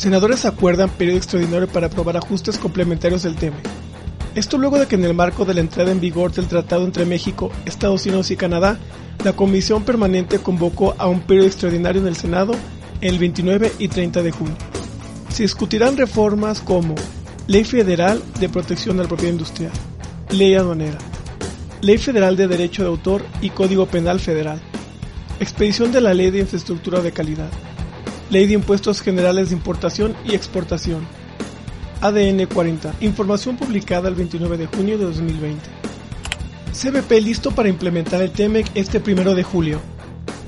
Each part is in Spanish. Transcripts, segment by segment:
Senadores acuerdan periodo extraordinario para aprobar ajustes complementarios del tema. Esto luego de que en el marco de la entrada en vigor del tratado entre México, Estados Unidos y Canadá, la Comisión Permanente convocó a un periodo extraordinario en el Senado el 29 y 30 de junio. Se discutirán reformas como Ley Federal de Protección de la Propiedad Industrial, Ley Aduanera, Ley Federal de Derecho de Autor y Código Penal Federal, expedición de la Ley de Infraestructura de Calidad, Ley de Impuestos Generales de Importación y Exportación, ADN 40, información publicada el 29 de junio de 2020. CBP listo para implementar el TEMEC este primero de julio.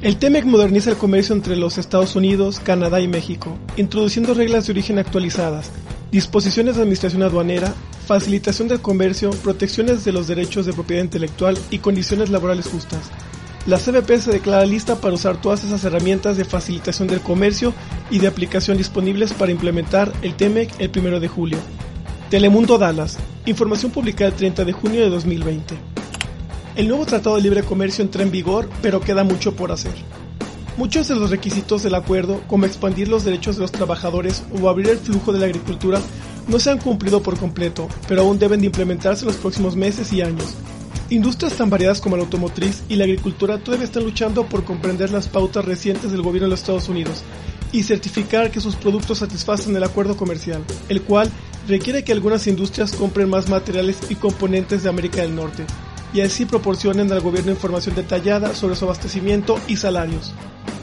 El TEMEC moderniza el comercio entre los Estados Unidos, Canadá y México, introduciendo reglas de origen actualizadas, disposiciones de administración aduanera, facilitación del comercio, protecciones de los derechos de propiedad intelectual y condiciones laborales justas. La CBP se declara lista para usar todas esas herramientas de facilitación del comercio y de aplicación disponibles para implementar el TEMEC el 1 de julio. Telemundo Dallas. Información publicada el 30 de junio de 2020. El nuevo Tratado de Libre Comercio entra en vigor, pero queda mucho por hacer. Muchos de los requisitos del acuerdo, como expandir los derechos de los trabajadores o abrir el flujo de la agricultura, no se han cumplido por completo, pero aún deben de implementarse en los próximos meses y años. Industrias tan variadas como la automotriz y la agricultura todavía están luchando por comprender las pautas recientes del gobierno de los Estados Unidos y certificar que sus productos satisfacen el acuerdo comercial, el cual requiere que algunas industrias compren más materiales y componentes de América del Norte, y así proporcionen al gobierno información detallada sobre su abastecimiento y salarios.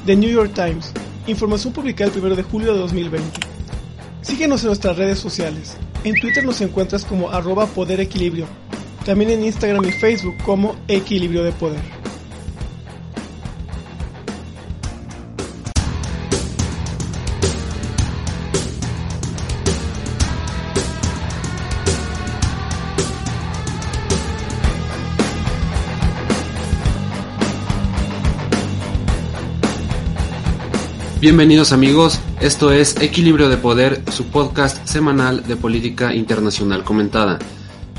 The New York Times, información publicada el 1 de julio de 2020. Síguenos en nuestras redes sociales. En Twitter nos encuentras como arroba poder equilibrio también en Instagram y Facebook como Equilibrio de Poder. Bienvenidos amigos, esto es Equilibrio de Poder, su podcast semanal de política internacional comentada.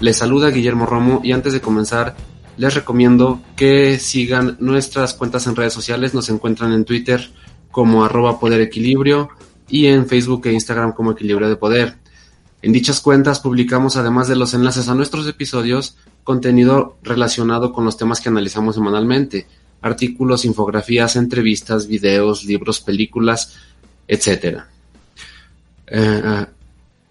Les saluda Guillermo Romo y antes de comenzar les recomiendo que sigan nuestras cuentas en redes sociales. Nos encuentran en Twitter como arroba poder equilibrio y en Facebook e Instagram como equilibrio de poder. En dichas cuentas publicamos además de los enlaces a nuestros episodios contenido relacionado con los temas que analizamos semanalmente, artículos, infografías, entrevistas, videos, libros, películas, etc.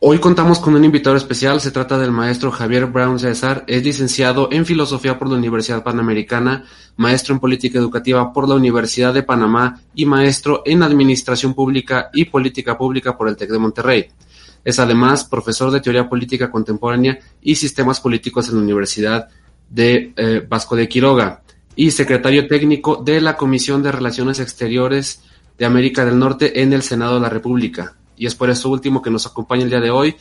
Hoy contamos con un invitado especial, se trata del maestro Javier Brown César, es licenciado en Filosofía por la Universidad Panamericana, maestro en Política Educativa por la Universidad de Panamá y maestro en Administración Pública y Política Pública por el TEC de Monterrey. Es además profesor de Teoría Política Contemporánea y Sistemas Políticos en la Universidad de eh, Vasco de Quiroga y secretario técnico de la Comisión de Relaciones Exteriores de América del Norte en el Senado de la República y es por eso último que nos acompaña el día de hoy,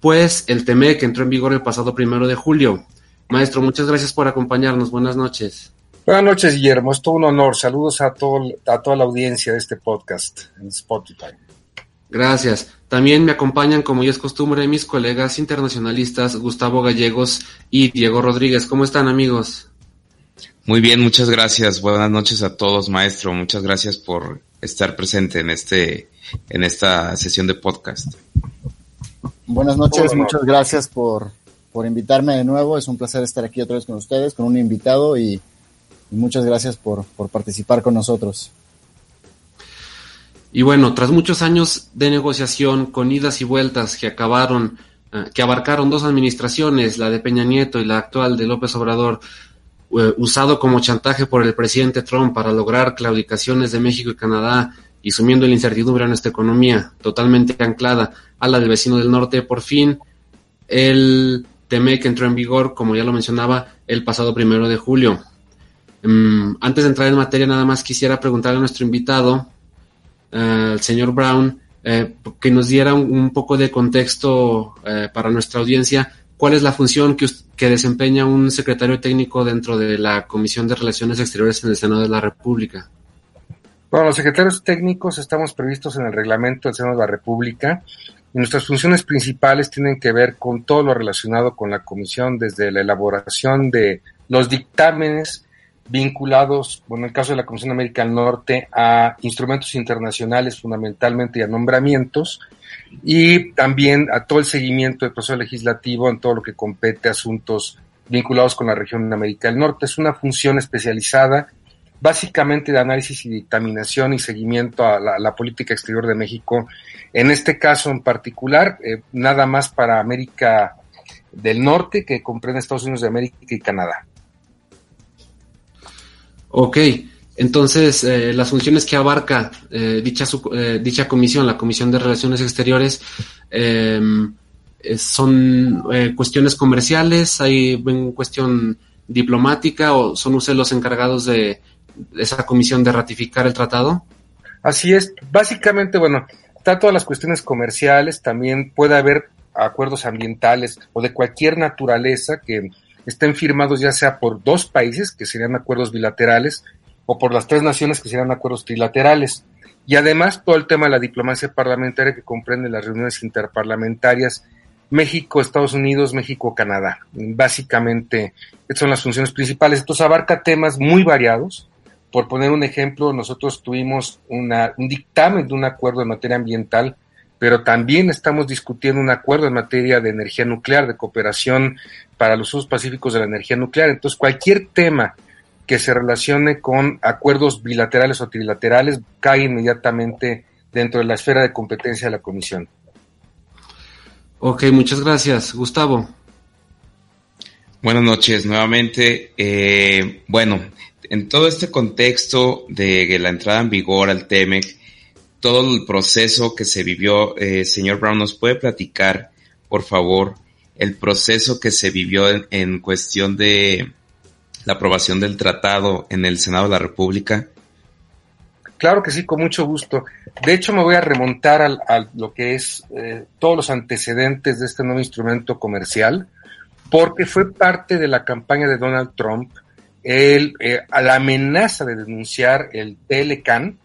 pues el TME que entró en vigor el pasado primero de julio. Maestro, muchas gracias por acompañarnos. Buenas noches. Buenas noches, Guillermo. Es todo un honor. Saludos a, todo, a toda la audiencia de este podcast en Spotify. Gracias. También me acompañan, como ya es costumbre, mis colegas internacionalistas Gustavo Gallegos y Diego Rodríguez. ¿Cómo están, amigos? Muy bien, muchas gracias. Buenas noches a todos, maestro. Muchas gracias por estar presente en este en esta sesión de podcast. Buenas noches, muchas gracias por, por invitarme de nuevo. Es un placer estar aquí otra vez con ustedes, con un invitado y, muchas gracias por, por participar con nosotros. Y bueno, tras muchos años de negociación con idas y vueltas que acabaron, eh, que abarcaron dos administraciones, la de Peña Nieto y la actual de López Obrador, eh, usado como chantaje por el presidente Trump para lograr claudicaciones de México y Canadá y sumiendo la incertidumbre a nuestra economía, totalmente anclada a la del vecino del norte, por fin el TMEC entró en vigor, como ya lo mencionaba, el pasado primero de julio. Mm, antes de entrar en materia, nada más quisiera preguntarle a nuestro invitado, al señor Brown, eh, que nos diera un, poco de contexto eh, para nuestra audiencia. ¿Cuál es la función que, que desempeña un secretario técnico dentro de la Comisión de Relaciones Exteriores en el Senado de la República? Bueno, los secretarios técnicos estamos previstos en el reglamento del Senado de la República y nuestras funciones principales tienen que ver con todo lo relacionado con la comisión, desde la elaboración de los dictámenes vinculados, bueno, en el caso de la Comisión de América del Norte, a instrumentos internacionales fundamentalmente y a nombramientos, y también a todo el seguimiento del proceso legislativo en todo lo que compete a asuntos vinculados con la región de América del Norte. Es una función especializada básicamente de análisis y dictaminación y seguimiento a la, política exterior de México. En este caso en particular, eh, nada más para América del Norte, que comprende Estados Unidos de América y Canadá. Ok, entonces eh, las funciones que abarca eh, dicha, comisión, la Comisión de Relaciones Exteriores, em, son cuestiones comerciales, hay en cuestión diplomática o son ustedes los encargados de esa comisión de ratificar el tratado? Así es, básicamente, bueno, está todas las cuestiones comerciales, también puede haber acuerdos ambientales o de cualquier naturaleza que estén firmados ya sea por dos países, que serían acuerdos bilaterales, o por las tres naciones, que serían acuerdos trilaterales. Y además todo el tema de la diplomacia parlamentaria que comprende las reuniones interparlamentarias México, Estados Unidos, México, Canadá. Básicamente, son las funciones principales. Entonces abarca temas muy variados, por poner un ejemplo, nosotros tuvimos una, un dictamen de un acuerdo en materia ambiental, pero también estamos discutiendo un acuerdo en materia de energía nuclear, de cooperación para los usos pacíficos de la energía nuclear. Entonces, cualquier tema que se relacione con acuerdos bilaterales o trilaterales cae inmediatamente dentro de la esfera de competencia de la Comisión. Ok, muchas gracias. Gustavo. Buenas noches nuevamente. Eh, bueno, en todo este contexto de la entrada en vigor al TEMEC, todo el proceso que se vivió, eh, señor Brown, ¿nos puede platicar, por favor, el proceso que se vivió en, cuestión de la aprobación del tratado en el Senado de la República? Claro que sí, con mucho gusto. De hecho, me voy a remontar a, lo que es eh, todos los antecedentes de este nuevo instrumento comercial, porque fue parte de la campaña de Donald Trump el, eh, a la amenaza de denunciar el Telecan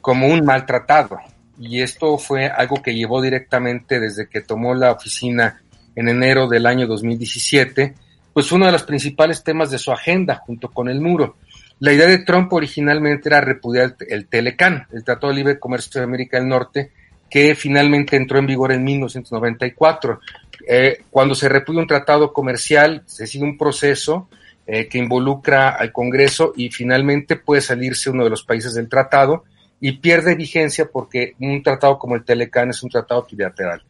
como un maltratado. Y esto fue algo que llevó directamente desde que tomó la oficina en enero del año 2017, pues uno de los principales temas de su agenda junto con el muro. La idea de Trump originalmente era repudiar el Telecan, el Tratado de Libre Comercio de América del Norte, que finalmente entró en vigor en 1994. Eh, cuando se repudia un tratado comercial, se sigue un proceso eh, que involucra al Congreso y finalmente puede salirse uno de los países del tratado y pierde vigencia porque un tratado como el Telecan es un tratado bilateral.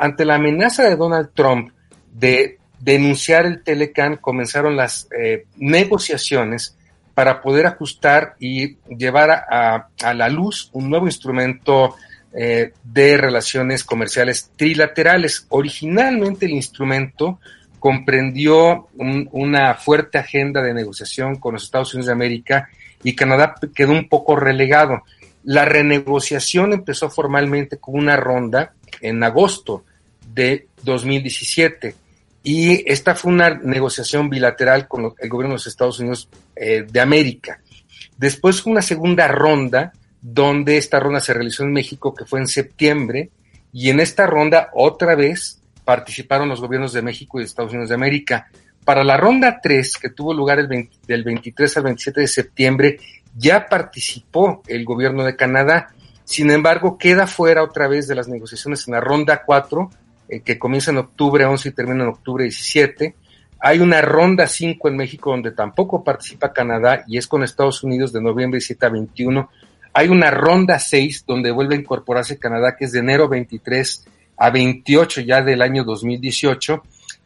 Ante la amenaza de Donald Trump de denunciar el Telecan, comenzaron las eh, negociaciones para poder ajustar y llevar a, la luz un nuevo instrumento eh, de relaciones comerciales trilaterales. Originalmente el instrumento comprendió una fuerte agenda de negociación con los Estados Unidos de América y Canadá quedó un poco relegado. La renegociación empezó formalmente con una ronda en agosto de 2017 y esta fue una negociación bilateral con el gobierno de los Estados Unidos eh, de América. Después fue una segunda ronda donde esta ronda se realizó en México que fue en septiembre y en esta ronda otra vez participaron los gobiernos de México y de Estados Unidos de América. Para la ronda 3, que tuvo lugar el del 23 al 27 de septiembre, ya participó el gobierno de Canadá. Sin embargo, queda fuera otra vez de las negociaciones en la ronda 4, eh, que comienza en octubre 11 y termina en octubre 17. Hay una ronda 5 en México donde tampoco participa Canadá y es con Estados Unidos de noviembre 7 a 21. Hay una ronda 6 donde vuelve a incorporarse Canadá que es de enero 23 a 28 ya del año 2018.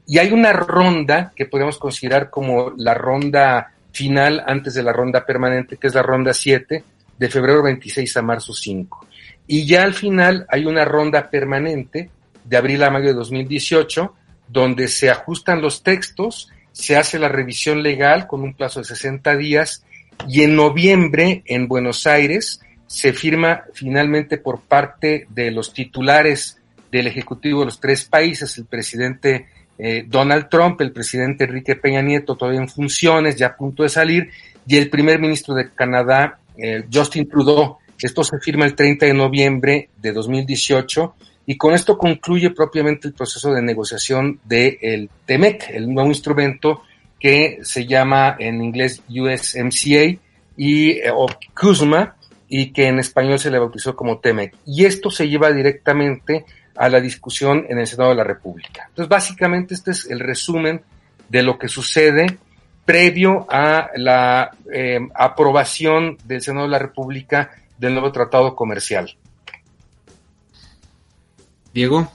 Y hay una ronda que podemos considerar como la ronda final antes de la ronda permanente, que es la ronda 7, de febrero 26 a marzo 5. Y ya al final hay una ronda permanente de abril a mayo de 2018, donde se ajustan los textos, se hace la revisión legal con un plazo de 60 días y en noviembre en Buenos Aires se firma finalmente por parte de los titulares del Ejecutivo de los tres países, el presidente eh, Donald Trump, el presidente Enrique Peña Nieto todavía en funciones, ya a punto de salir, y el primer ministro de Canadá, eh, Justin Trudeau. Esto se firma el 30 de noviembre de 2018 y con esto concluye propiamente el proceso de negociación del TEMEC, el nuevo instrumento que se llama en inglés USMCA y, eh, o CUSMA y que en español se le bautizó como TEMEC. Y esto se lleva directamente a la discusión en el Senado de la República. Entonces, básicamente este es el resumen de lo que sucede previo a la eh, aprobación del Senado de la República del nuevo tratado comercial. Diego.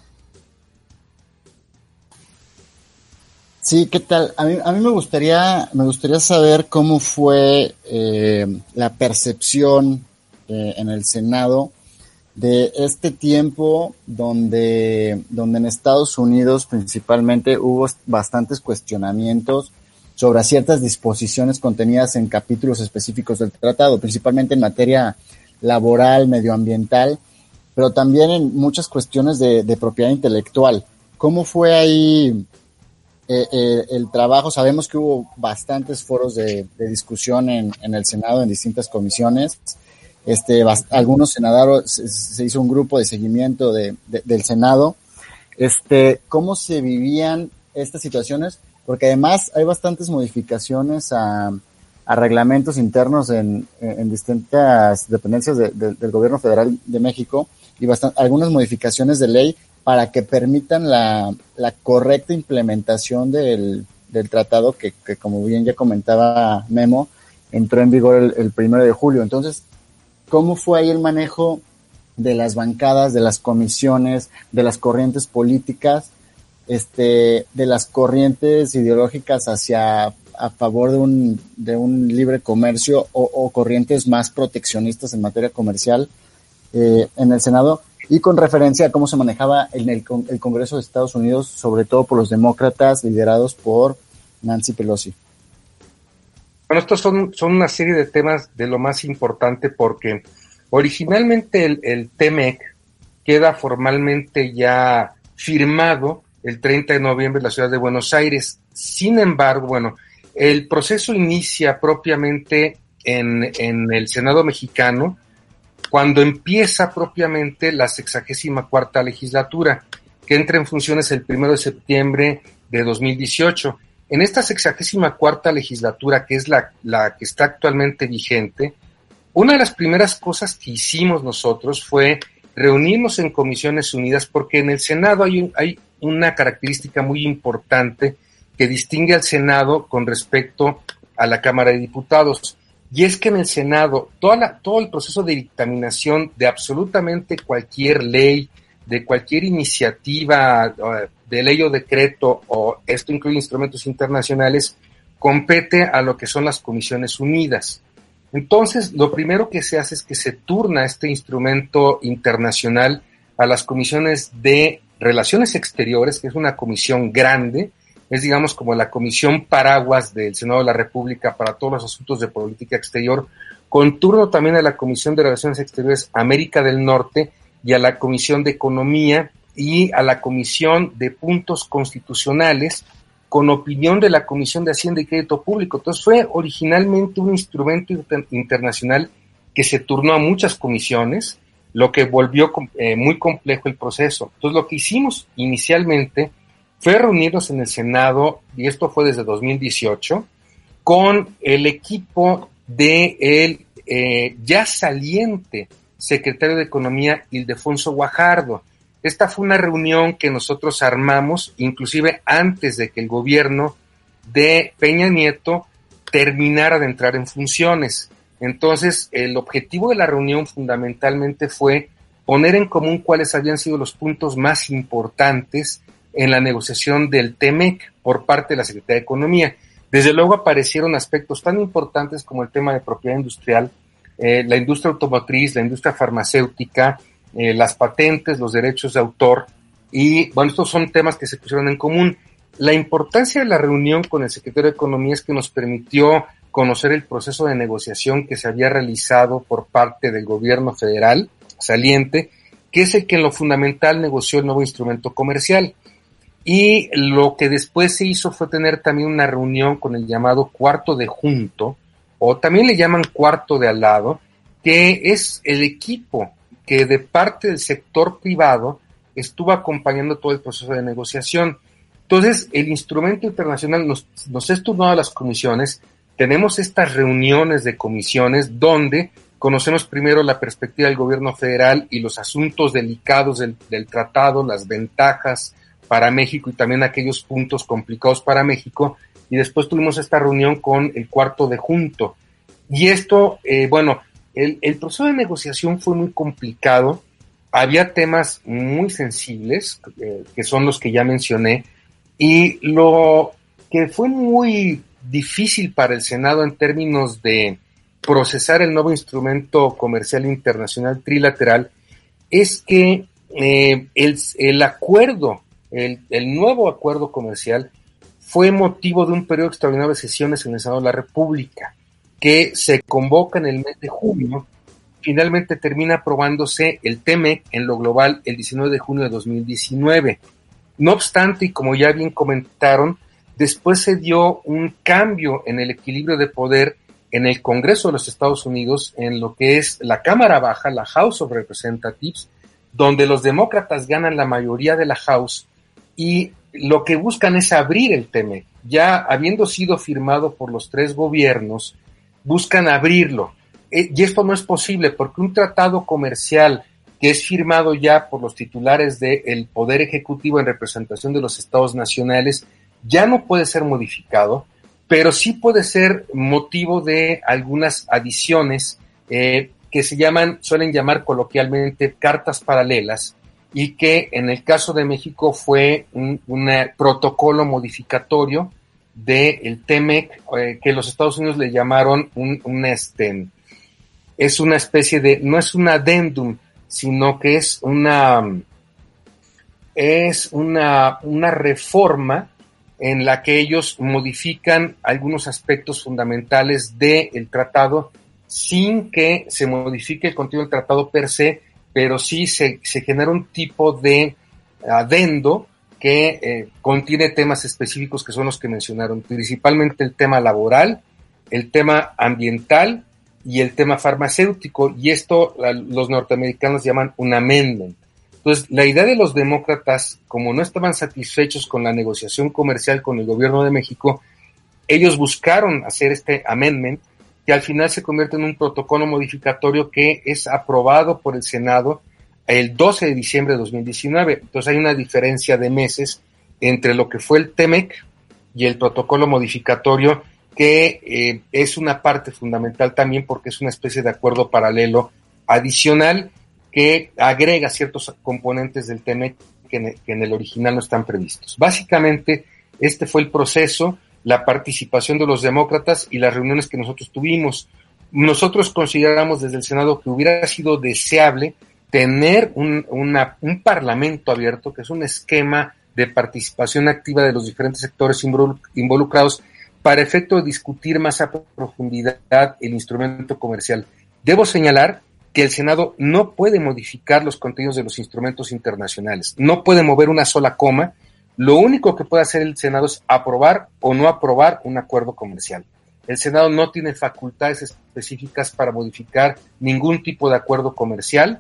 Sí, ¿qué tal? A mí, a mí me gustaría, me gustaría saber cómo fue eh, la percepción eh, en el Senado de este tiempo donde, donde en Estados Unidos principalmente hubo bastantes cuestionamientos sobre ciertas disposiciones contenidas en capítulos específicos del tratado, principalmente en materia laboral, medioambiental, pero también en muchas cuestiones de, propiedad intelectual. ¿Cómo fue ahí eh, eh, el trabajo? Sabemos que hubo bastantes foros de, discusión en, el Senado, en distintas comisiones. Este, algunos senadores, se, hizo un grupo de seguimiento del Senado. Este, ¿Cómo se vivían estas situaciones? porque además hay bastantes modificaciones a, reglamentos internos en, distintas dependencias del gobierno federal de México y algunas modificaciones de ley para que permitan la, correcta implementación del, tratado que, como bien ya comentaba Memo, entró en vigor el, el primero de julio. Entonces, ¿cómo fue ahí el manejo de las bancadas, de las comisiones, de las corrientes políticas este, de las corrientes ideológicas hacia a favor de un, de un libre comercio o, corrientes más proteccionistas en materia comercial eh, en el Senado y con referencia a cómo se manejaba en el, el Congreso de Estados Unidos, sobre todo por los demócratas liderados por Nancy Pelosi. Bueno, estos son, son una serie de temas de lo más importante porque originalmente el, el TEMEC queda formalmente ya firmado el 30 de noviembre en la ciudad de Buenos Aires. Sin embargo, bueno, el proceso inicia propiamente en, en el Senado mexicano cuando empieza propiamente la sexagésima cuarta legislatura, que entra en funciones el primero de septiembre de 2018. En esta sexagésima cuarta legislatura, que es la, la que está actualmente vigente, una de las primeras cosas que hicimos nosotros fue reunirnos en comisiones unidas porque en el Senado hay, un, hay una característica muy importante que distingue al Senado con respecto a la Cámara de Diputados. Y es que en el Senado toda todo el proceso de dictaminación de absolutamente cualquier ley, de cualquier iniciativa de ley o decreto, o esto incluye instrumentos internacionales, compete a lo que son las Comisiones Unidas. Entonces, lo primero que se hace es que se turna este instrumento internacional a las comisiones de Relaciones Exteriores, que es una comisión grande, es digamos como la comisión paraguas del Senado de la República para todos los asuntos de política exterior, con turno también a la Comisión de Relaciones Exteriores América del Norte y a la Comisión de Economía y a la Comisión de Puntos Constitucionales, con opinión de la Comisión de Hacienda y Crédito Público. Entonces fue originalmente un instrumento internacional que se turnó a muchas comisiones, lo que volvió eh, muy complejo el proceso. Entonces, lo que hicimos inicialmente fue reunirnos en el Senado, y esto fue desde 2018, con el equipo de el eh, ya saliente secretario de Economía, Ildefonso Guajardo. Esta fue una reunión que nosotros armamos, inclusive antes de que el gobierno de Peña Nieto terminara de entrar en funciones. Entonces, el objetivo de la reunión fundamentalmente fue poner en común cuáles habían sido los puntos más importantes en la negociación del TEMEC por parte de la Secretaría de Economía. Desde luego aparecieron aspectos tan importantes como el tema de propiedad industrial, eh, la industria automotriz, la industria farmacéutica, eh, las patentes, los derechos de autor, y bueno, estos son temas que se pusieron en común. La importancia de la reunión con el secretario de Economía es que nos permitió conocer el proceso de negociación que se había realizado por parte del gobierno federal saliente, que es el que en lo fundamental negoció el nuevo instrumento comercial. Y lo que después se hizo fue tener también una reunión con el llamado cuarto de junto, o también le llaman cuarto de al lado, que es el equipo que de parte del sector privado estuvo acompañando todo el proceso de negociación. Entonces, el instrumento internacional nos, nos es turnado a las comisiones, tenemos estas reuniones de comisiones donde conocemos primero la perspectiva del gobierno federal y los asuntos delicados del, del, tratado, las ventajas para México y también aquellos puntos complicados para México. Y después tuvimos esta reunión con el cuarto de junto. Y esto, eh, bueno, el, proceso de negociación fue muy complicado. Había temas muy sensibles, eh, que son los que ya mencioné, y lo que fue muy difícil para el Senado en términos de procesar el nuevo instrumento comercial internacional trilateral es que eh, el, el, acuerdo, el, el, nuevo acuerdo comercial fue motivo de un periodo extraordinario de sesiones en el Senado de la República, que se convoca en el mes de junio. Finalmente termina aprobándose el TEMEC en lo global el 19 de junio de 2019 no obstante, y como ya bien comentaron, después se dio un cambio en el equilibrio de poder en el Congreso de los Estados Unidos, en lo que es la Cámara Baja, la House of Representatives, donde los demócratas ganan la mayoría de la House y lo que buscan es abrir el TEMEC. Ya habiendo sido firmado por los tres gobiernos, buscan abrirlo. Eh, y esto no es posible porque un tratado comercial que es firmado ya por los titulares del Poder Ejecutivo en representación de los estados nacionales, ya no puede ser modificado, pero sí puede ser motivo de algunas adiciones eh, que se llaman, suelen llamar coloquialmente cartas paralelas, y que en el caso de México fue un, un protocolo modificatorio del de TEMEC, eh, que los Estados Unidos le llamaron un, un este, es una especie de, no es un adendum, sino que es una, es una, una reforma en la que ellos modifican algunos aspectos fundamentales del tratado sin que se modifique el contenido del tratado per se, pero sí se, se genera un tipo de adendo que eh, contiene temas específicos que son los que mencionaron, principalmente el tema laboral, el tema ambiental y el tema farmacéutico, y esto los norteamericanos llaman un amendment. Entonces, la idea de los demócratas, como no estaban satisfechos con la negociación comercial con el gobierno de México, ellos buscaron hacer este amendment, que al final se convierte en un protocolo modificatorio que es aprobado por el Senado el 12 de diciembre de 2019. Entonces hay una diferencia de meses entre lo que fue el TEMEC y el protocolo modificatorio que eh, es una parte fundamental también porque es una especie de acuerdo paralelo adicional que agrega ciertos componentes del TEMEC que en, que en el original no están previstos. Básicamente, este fue el proceso, la participación de los demócratas y las reuniones que nosotros tuvimos. Nosotros consideramos desde el Senado que hubiera sido deseable tener un, un parlamento abierto, que es un esquema de participación activa de los diferentes sectores involucrados para efecto de discutir más a profundidad el instrumento comercial. Debo señalar que el Senado no puede modificar los contenidos de los instrumentos internacionales, no puede mover una sola coma, lo único que puede hacer el Senado es aprobar o no aprobar un acuerdo comercial. El Senado no tiene facultades específicas para modificar ningún tipo de acuerdo comercial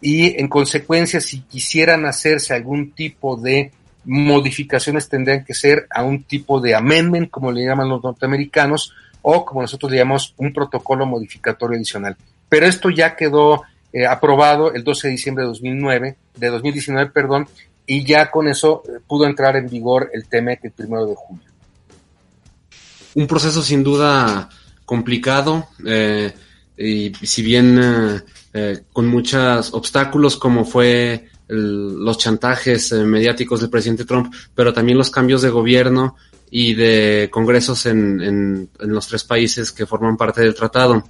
y en consecuencia si quisieran hacerse algún tipo de modificaciones tendrían que ser a un tipo de amendment, como le llaman los norteamericanos, o como nosotros le llamamos un protocolo modificatorio adicional. Pero esto ya quedó eh, aprobado el 12 de diciembre de 2009, de 2019, perdón, y ya con eso eh, pudo entrar en vigor el TEMEC el primero de julio. Un proceso sin duda complicado, eh, y si bien con muchos obstáculos como fue los chantajes eh, mediáticos del presidente Trump, pero también los cambios de gobierno y de congresos en, en, en, los tres países que forman parte del tratado.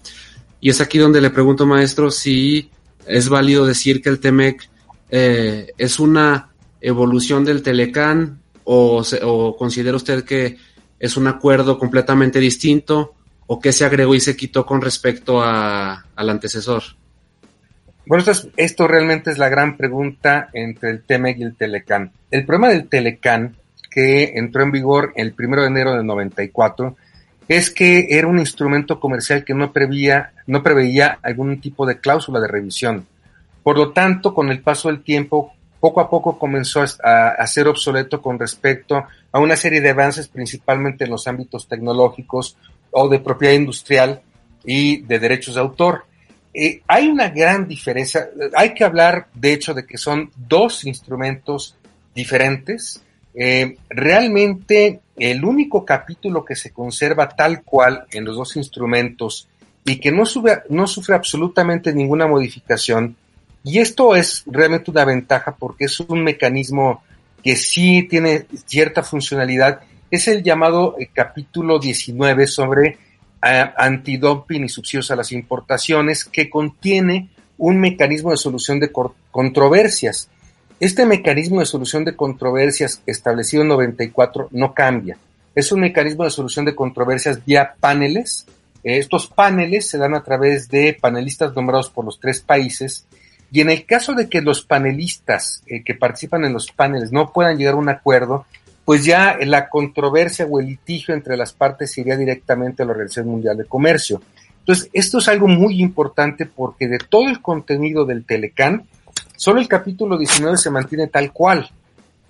Y es aquí donde le pregunto, maestro, si es válido decir que el TEMEC eh, es una evolución del Telecán o, o considera usted que es un acuerdo completamente distinto o qué se agregó y se quitó con respecto a, al antecesor. Bueno, esto, es, esto, realmente es la gran pregunta entre el TEMEC y el Telecán. El problema del Telecán, que entró en vigor el 1 de enero del 94, es que era un instrumento comercial que no preveía, no preveía algún tipo de cláusula de revisión. Por lo tanto, con el paso del tiempo, poco a poco comenzó a, ser obsoleto con respecto a una serie de avances, principalmente en los ámbitos tecnológicos o de propiedad industrial y de derechos de autor. Eh, hay una gran diferencia. Hay que hablar, de hecho, de que son dos instrumentos diferentes. Eh, realmente el único capítulo que se conserva tal cual en los dos instrumentos y que no, sube, no sufre absolutamente ninguna modificación, y esto es realmente una ventaja porque es un mecanismo que sí tiene cierta funcionalidad, es el llamado eh, capítulo 19 sobre antidumping y subsidios a las importaciones que contiene un mecanismo de solución de controversias. Este mecanismo de solución de controversias establecido en 94 no cambia. Es un mecanismo de solución de controversias vía paneles. Estos paneles se dan a través de panelistas nombrados por los tres países y en el caso de que los panelistas eh, que participan en los paneles no puedan llegar a un acuerdo, pues ya la controversia o el litigio entre las partes iría directamente a la Organización Mundial de Comercio. Entonces, esto es algo muy importante porque de todo el contenido del Telecán, solo el capítulo 19 se mantiene tal cual.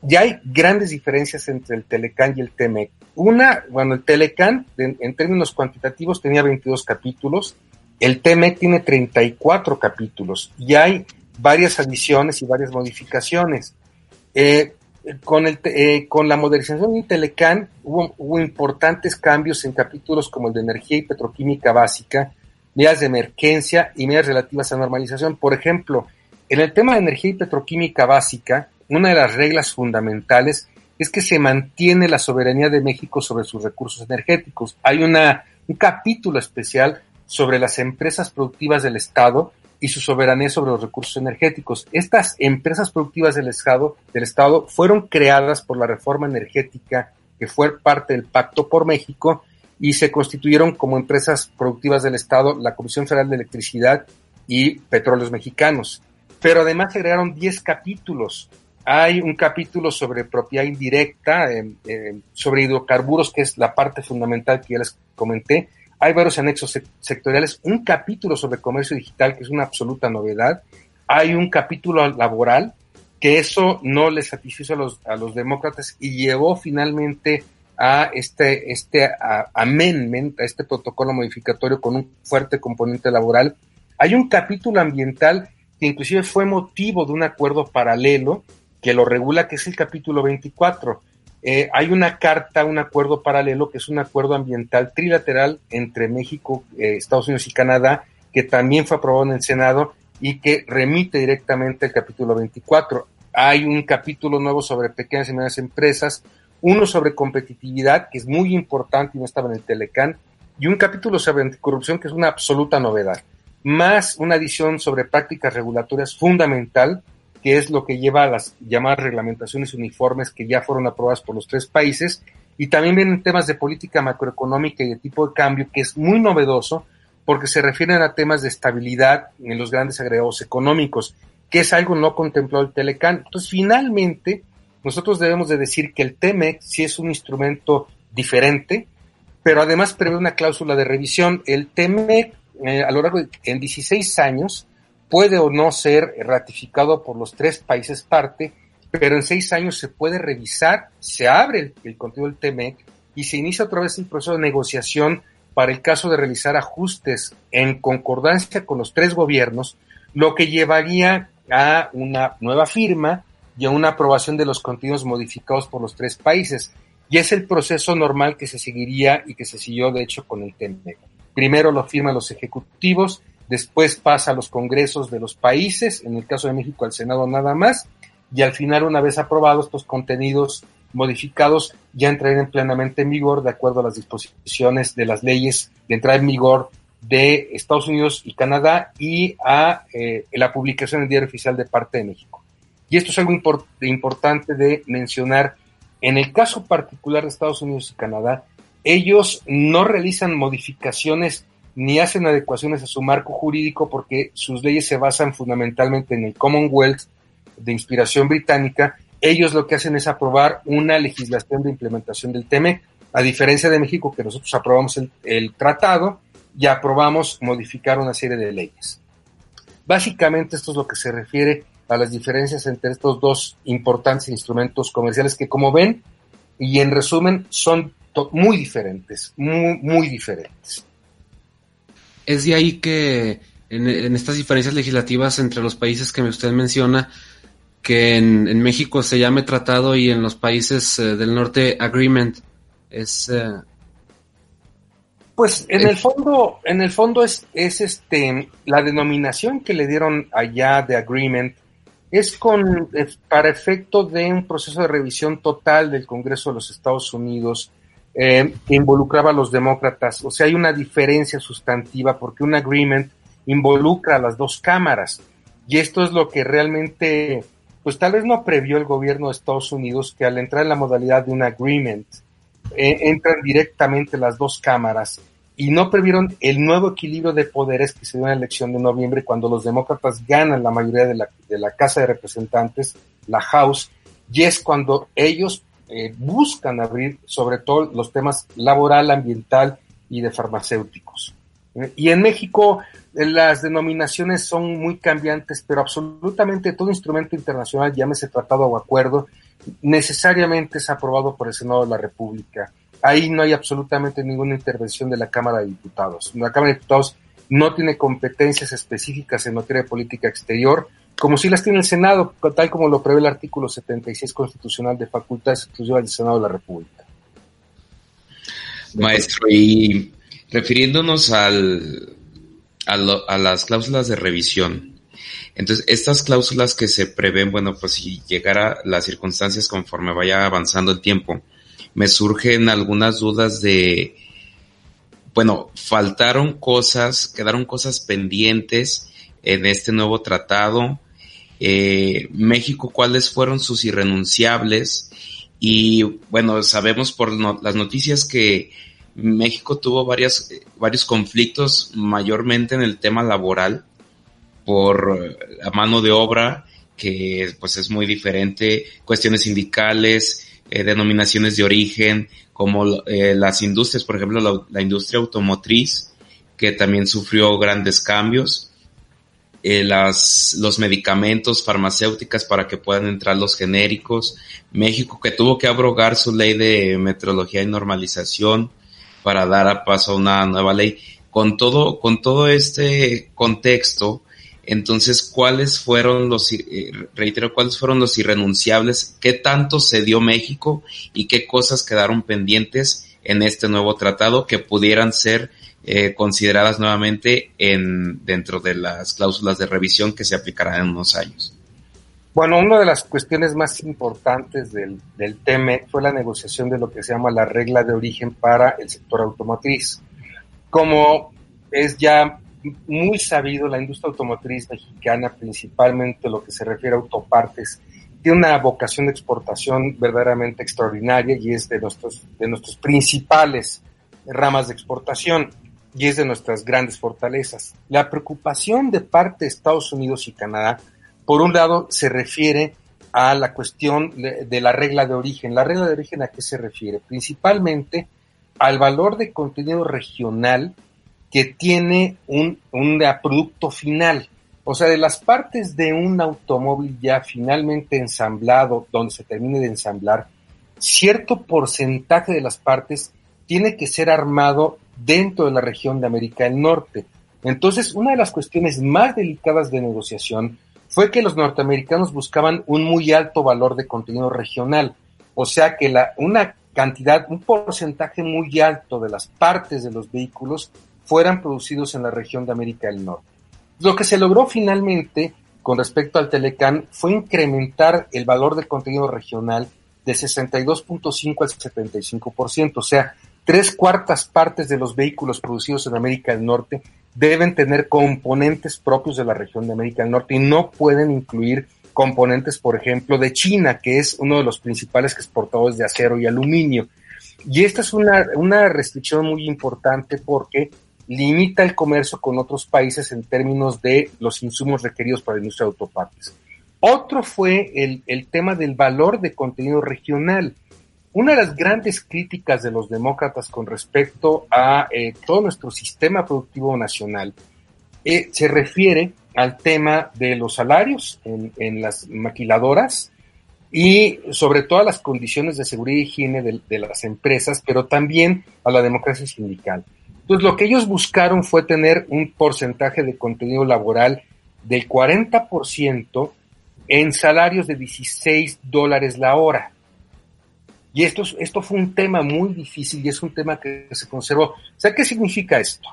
Ya hay grandes diferencias entre el Telecán y el TEMEC. Una, bueno, el Telecán, en, en términos cuantitativos, tenía 22 capítulos, el TEMEC tiene 34 capítulos y hay varias adiciones y varias modificaciones. Eh, eh, con la modernización de Telecán hubo, hubo, importantes cambios en capítulos como el de energía y petroquímica básica, medidas de emergencia y medidas relativas a normalización. Por ejemplo, en el tema de energía y petroquímica básica, una de las reglas fundamentales es que se mantiene la soberanía de México sobre sus recursos energéticos. Hay una, un capítulo especial sobre las empresas productivas del Estado y su soberanía sobre los recursos energéticos. Estas empresas productivas del Estado, del Estado fueron creadas por la reforma energética que fue parte del Pacto por México y se constituyeron como empresas productivas del Estado la Comisión Federal de Electricidad y Petróleos Mexicanos. Pero además se agregaron 10 capítulos. Hay un capítulo sobre propiedad indirecta, eh, eh, sobre hidrocarburos, que es la parte fundamental que ya les comenté, hay varios anexos sectoriales, un capítulo sobre comercio digital, que es una absoluta novedad. Hay un capítulo laboral, que eso no le satisfizo a los, a los demócratas y llevó finalmente a este, este amendment, a este protocolo modificatorio con un fuerte componente laboral. Hay un capítulo ambiental que inclusive fue motivo de un acuerdo paralelo que lo regula, que es el capítulo 24. Eh, hay una carta, un acuerdo paralelo, que es un acuerdo ambiental trilateral entre México, eh, Estados Unidos y Canadá, que también fue aprobado en el Senado y que remite directamente al capítulo 24. Hay un capítulo nuevo sobre pequeñas y medianas empresas, uno sobre competitividad, que es muy importante y no estaba en el Telecán, y un capítulo sobre anticorrupción, que es una absoluta novedad, más una adición sobre prácticas regulatorias fundamental, que es lo que lleva a las llamadas reglamentaciones uniformes que ya fueron aprobadas por los tres países. Y también vienen temas de política macroeconómica y de tipo de cambio, que es muy novedoso porque se refieren a temas de estabilidad en los grandes agregados económicos, que es algo no contemplado el Telecán. Entonces, finalmente, nosotros debemos de decir que el TEMEC sí es un instrumento diferente, pero además prevé una cláusula de revisión. El TEMEC, eh, a lo largo de en 16 años, puede o no ser ratificado por los tres países parte, pero en seis años se puede revisar, se abre el, contenido del TEMEC y se inicia otra vez el proceso de negociación para el caso de realizar ajustes en concordancia con los tres gobiernos, lo que llevaría a una nueva firma y a una aprobación de los contenidos modificados por los tres países. Y es el proceso normal que se seguiría y que se siguió, de hecho, con el TEMEC. Primero lo firman los ejecutivos, después pasa a los congresos de los países, en el caso de México al Senado nada más, y al final, una vez aprobados estos contenidos modificados, ya entrarían plenamente en vigor de acuerdo a las disposiciones de las leyes de entrada en vigor de Estados Unidos y Canadá y a eh, la publicación en diario oficial de parte de México. Y esto es algo importante de mencionar. En el caso particular de Estados Unidos y Canadá, ellos no realizan modificaciones ni hacen adecuaciones a su marco jurídico porque sus leyes se basan fundamentalmente en el Commonwealth de inspiración británica. Ellos lo que hacen es aprobar una legislación de implementación del TEMEC, a diferencia de México que nosotros aprobamos el, el tratado y aprobamos modificar una serie de leyes. Básicamente esto es lo que se refiere a las diferencias entre estos dos importantes instrumentos comerciales que como ven y en resumen son muy diferentes, muy, muy diferentes. Es de ahí que en, estas diferencias legislativas entre los países que usted menciona, que en, México se llame tratado y en los países eh, del norte agreement, es... Eh, pues en el fondo, en el fondo es, es este la denominación que le dieron allá de agreement es con para efecto de un proceso de revisión total del Congreso de los Estados Unidos eh, involucraba a los demócratas. O sea, hay una diferencia sustantiva porque un agreement involucra a las dos cámaras. Y esto es lo que realmente, pues tal vez no previó el gobierno de Estados Unidos, que al entrar en la modalidad de un agreement, eh, entran directamente las dos cámaras y no previeron el nuevo equilibrio de poderes que se dio en la elección de noviembre cuando los demócratas ganan la mayoría de la, de la Casa de Representantes, la House, y es cuando ellos eh, buscan abrir sobre todo los temas laboral, ambiental y de farmacéuticos. Y en México eh, las denominaciones son muy cambiantes, pero absolutamente todo instrumento internacional, llámese tratado o acuerdo, necesariamente es aprobado por el Senado de la República. Ahí no hay absolutamente ninguna intervención de la Cámara de Diputados. La Cámara de Diputados no tiene competencias específicas en materia de política exterior, como si las tiene el Senado, tal como lo prevé el artículo 76 constitucional de facultades exclusivas del Senado de la República. Maestro, y refiriéndonos al, a, las cláusulas de revisión, entonces estas cláusulas que se prevén, bueno, pues si llegara las circunstancias conforme vaya avanzando el tiempo, me surgen algunas dudas de, bueno, faltaron cosas, quedaron cosas pendientes en este nuevo tratado. Eh, México, cuáles fueron sus irrenunciables. Y bueno, sabemos por las noticias que México tuvo varias, varios conflictos, mayormente en el tema laboral, por la mano de obra, que pues es muy diferente, cuestiones sindicales, eh, denominaciones de origen, como eh, las industrias, por ejemplo, la, industria automotriz, que también sufrió grandes cambios, eh, las, los medicamentos farmacéuticas para que puedan entrar los genéricos, México que tuvo que abrogar su ley de metrología y normalización para dar a paso a una nueva ley. Con todo, con todo este contexto, entonces, ¿cuáles fueron los, eh, reitero, cuáles fueron los irrenunciables? ¿Qué tanto se dio México y qué cosas quedaron pendientes en este nuevo tratado que pudieran ser eh, consideradas nuevamente en, dentro de las cláusulas de revisión que se aplicarán en unos años? Bueno, una de las cuestiones más importantes del, del TEME fue la negociación de lo que se llama la regla de origen para el sector automotriz. Como es ya muy sabido, la industria automotriz mexicana, principalmente lo que se refiere a autopartes, tiene una vocación de exportación verdaderamente extraordinaria y es de nuestros, de nuestros principales ramas de exportación y es de nuestras grandes fortalezas. La preocupación de parte de Estados Unidos y Canadá, por un lado, se refiere a la cuestión de la regla de origen. ¿La regla de origen a qué se refiere? Principalmente al valor de contenido regional que tiene un, un producto final. O sea, de las partes de un automóvil ya finalmente ensamblado, donde se termine de ensamblar, cierto porcentaje de las partes tiene que ser armado dentro de la región de América del Norte. Entonces, una de las cuestiones más delicadas de negociación fue que los norteamericanos buscaban un muy alto valor de contenido regional, o sea que una cantidad, un porcentaje muy alto de las partes de los vehículos fueran producidos en la región de América del Norte. Lo que se logró finalmente con respecto al Telecán fue incrementar el valor del contenido regional de 62.5 al 75%, o sea, tres cuartas partes de los vehículos producidos en América del Norte deben tener componentes propios de la región de América del Norte y no pueden incluir componentes, por ejemplo, de China, que es uno de los principales exportadores de acero y aluminio. Y esta es una, una restricción muy importante porque limita el comercio con otros países en términos de los insumos requeridos para la industria de autopartes. Otro fue el, el tema del valor de contenido regional. Una de las grandes críticas de los demócratas con respecto a eh, todo nuestro sistema productivo nacional eh, se refiere al tema de los salarios en, las maquiladoras y sobre todo a las condiciones de seguridad y higiene de, las empresas, pero también a la democracia sindical. Entonces, lo que ellos buscaron fue tener un porcentaje de contenido laboral del 40% en salarios de 16 dólares la hora. Y esto, esto fue un tema muy difícil y es un tema que se conservó. O sea, ¿qué significa esto?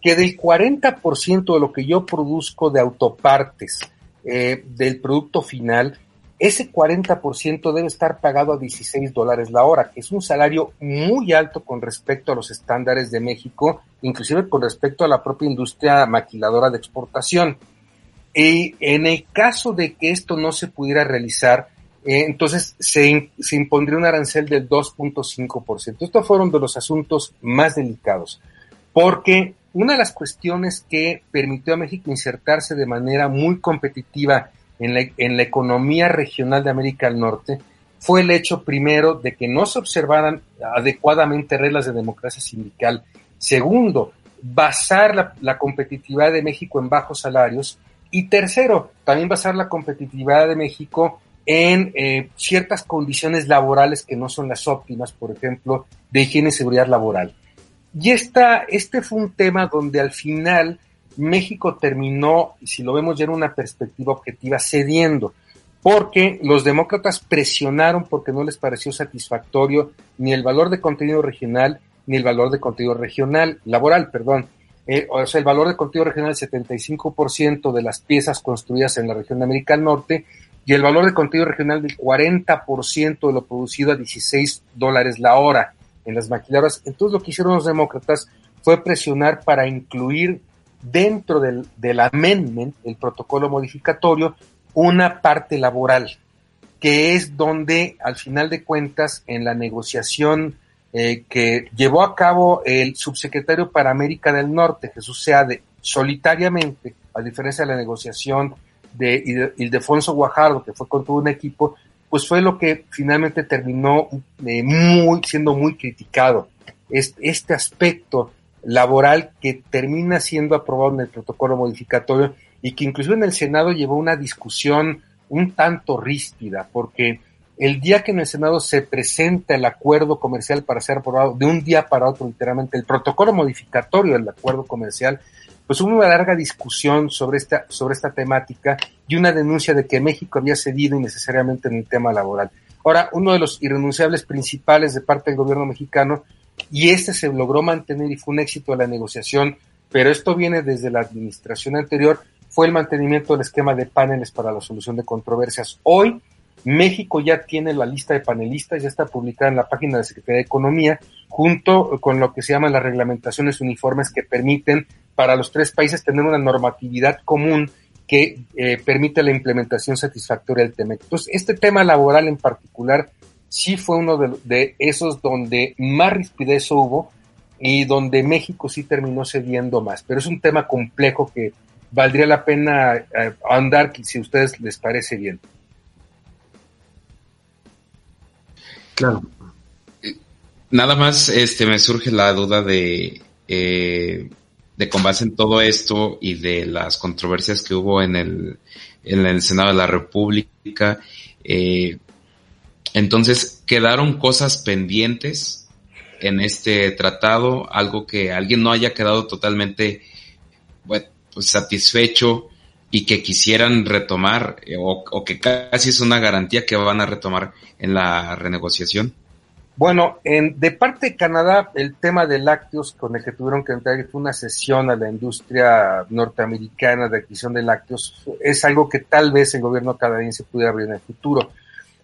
Que del 40% de lo que yo produzco de autopartes eh, del producto final, ese 40% debe estar pagado a 16 dólares la hora, que es un salario muy alto con respecto a los estándares de México, inclusive con respecto a la propia industria maquiladora de exportación. Y en el caso de que esto no se pudiera realizar, entonces se, se, impondría un arancel del 2.5%. Estos fueron de los asuntos más delicados, porque una de las cuestiones que permitió a México insertarse de manera muy competitiva en la, en la economía regional de América del Norte fue el hecho primero de que no se observaran adecuadamente reglas de democracia sindical. Segundo, basar la, la competitividad de México en bajos salarios. Y tercero, también basar la competitividad de México en eh, ciertas condiciones laborales que no son las óptimas, por ejemplo, de higiene y seguridad laboral. Y esta, este fue un tema donde al final México terminó, si lo vemos ya en una perspectiva objetiva, cediendo, porque los demócratas presionaron porque no les pareció satisfactorio ni el valor de contenido regional ni el valor de contenido regional, laboral, perdón. Eh, o sea, el valor de contenido regional es 75% de las piezas construidas en la región de América del Norte y el valor de contenido regional del 40% de lo producido a 16 dólares la hora en las maquiladoras. Entonces lo que hicieron los demócratas fue presionar para incluir dentro del, del amendment, el protocolo modificatorio, una parte laboral, que es donde al final de cuentas en la negociación eh, que llevó a cabo el subsecretario para América del Norte, Jesús Seade, solitariamente, a diferencia de la negociación de Ildefonso Guajardo, que fue con todo un equipo, pues fue lo que finalmente terminó eh, muy, siendo muy criticado. Este, este aspecto laboral que termina siendo aprobado en el protocolo modificatorio y que incluso en el Senado llevó una discusión un tanto ríspida, porque el día que en el Senado se presenta el acuerdo comercial para ser aprobado, de un día para otro literalmente, el protocolo modificatorio del acuerdo comercial, pues hubo una larga discusión sobre esta, sobre esta temática y una denuncia de que México había cedido innecesariamente en el tema laboral. Ahora, uno de los irrenunciables principales de parte del gobierno mexicano, y este se logró mantener y fue un éxito de la negociación, pero esto viene desde la administración anterior, fue el mantenimiento del esquema de paneles para la solución de controversias. Hoy, México ya tiene la lista de panelistas, ya está publicada en la página de Secretaría de Economía, junto con lo que se llaman las reglamentaciones uniformes que permiten para los tres países tener una normatividad común que eh, permite la implementación satisfactoria del tema. Entonces, este tema laboral en particular sí fue uno de, esos donde más rispidez hubo y donde México sí terminó cediendo más. Pero es un tema complejo que valdría la pena eh, andar si a ustedes les parece bien. Claro. Nada más este, me surge la duda de eh, con base en todo esto y de las controversias que hubo en el, en el Senado de la República, eh, entonces quedaron cosas pendientes en este tratado, algo que alguien no haya quedado totalmente pues satisfecho y que quisieran retomar eh, o, o que casi es una garantía que van a retomar en la renegociación. Bueno, en, de parte de Canadá, el tema de lácteos con el que tuvieron que entrar fue una sesión a la industria norteamericana de adquisición de lácteos. Es algo que tal vez el gobierno canadiense pudiera abrir en el futuro.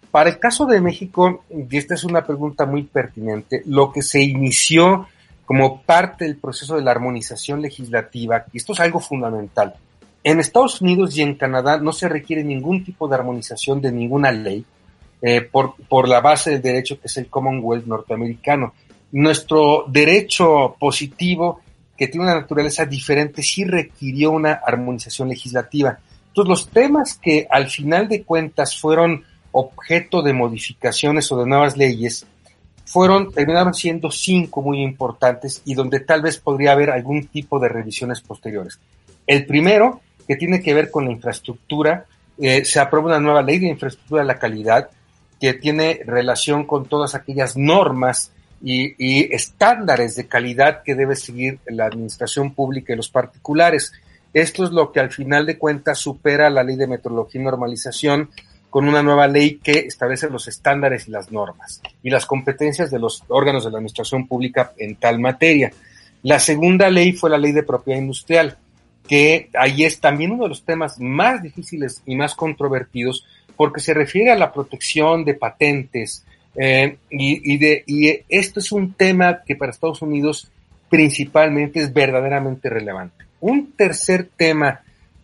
Para el caso de México, y esta es una pregunta muy pertinente, lo que se inició como parte del proceso de la armonización legislativa, y esto es algo fundamental, en Estados Unidos y en Canadá no se requiere ningún tipo de armonización de ninguna ley, eh, por, por la base del derecho que es el Commonwealth norteamericano. Nuestro derecho positivo, que tiene una naturaleza diferente, sí requirió una armonización legislativa. Entonces, los temas que al final de cuentas fueron objeto de modificaciones o de nuevas leyes, fueron, terminaron siendo cinco muy importantes y donde tal vez podría haber algún tipo de revisiones posteriores. El primero que tiene que ver con la infraestructura. Eh, se aprueba una nueva ley de infraestructura de la calidad que tiene relación con todas aquellas normas y, estándares de calidad que debe seguir la administración pública y los particulares. Esto es lo que al final de cuentas supera la ley de metrología y normalización con una nueva ley que establece los estándares y las normas y las competencias de los órganos de la administración pública en tal materia. La segunda ley fue la ley de propiedad industrial, que ahí es también uno de los temas más difíciles y más controvertidos porque se refiere a la protección de patentes eh, y, y, de, y esto es un tema que para Estados Unidos principalmente es verdaderamente relevante. Un tercer tema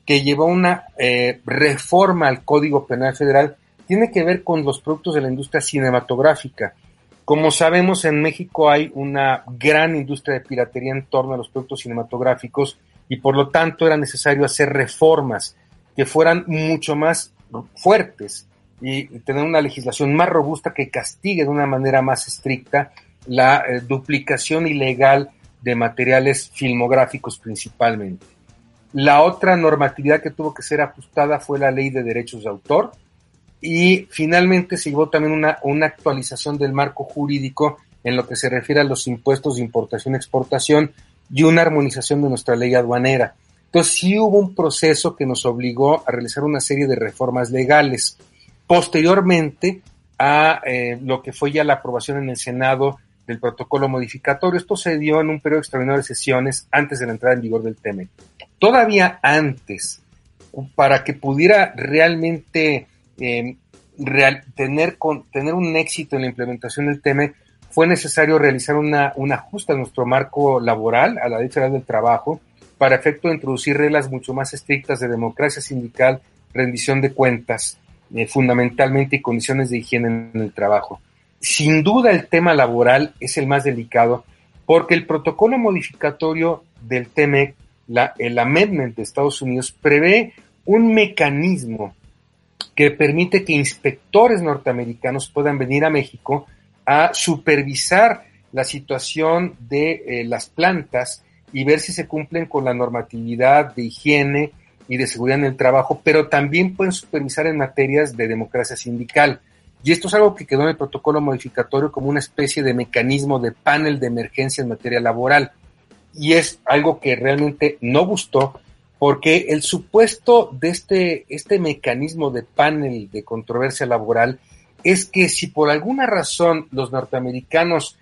que llevó una eh, reforma al Código Penal Federal tiene que ver con los productos de la industria cinematográfica. Como sabemos, en México hay una gran industria de piratería en torno a los productos cinematográficos y por lo tanto era necesario hacer reformas que fueran mucho más fuertes y tener una legislación más robusta que castigue de una manera más estricta la eh, duplicación ilegal de materiales filmográficos principalmente. La otra normatividad que tuvo que ser ajustada fue la ley de derechos de autor y finalmente se llevó también una, una actualización del marco jurídico en lo que se refiere a los impuestos de importación y exportación y una armonización de nuestra ley aduanera. Entonces sí hubo un proceso que nos obligó a realizar una serie de reformas legales. Posteriormente a eh, lo que fue ya la aprobación en el Senado del protocolo modificatorio. Esto se dio en un periodo extraordinario de sesiones antes de la entrada en vigor del TEMEC. Todavía antes, para que pudiera realmente real, tener, tener un éxito en la implementación del TEMEC, fue necesario realizar una, un ajuste a nuestro marco laboral, a la Ley Federal del Trabajo, para efecto de introducir reglas mucho más estrictas de democracia sindical, rendición de cuentas, eh, fundamentalmente y condiciones de higiene en el trabajo. Sin duda el tema laboral es el más delicado porque el protocolo modificatorio del TEMEC, el amendment de Estados Unidos, prevé un mecanismo que permite que inspectores norteamericanos puedan venir a México a supervisar la situación de eh, las plantas y ver si se cumplen con la normatividad de higiene y de seguridad en el trabajo, pero también pueden supervisar en materias de democracia sindical. Y esto es algo que quedó en el protocolo modificatorio como una especie de mecanismo de panel de emergencia en materia laboral. Y es algo que realmente no gustó porque el supuesto de este, este mecanismo de panel de controversia laboral es que si por alguna razón los norteamericanos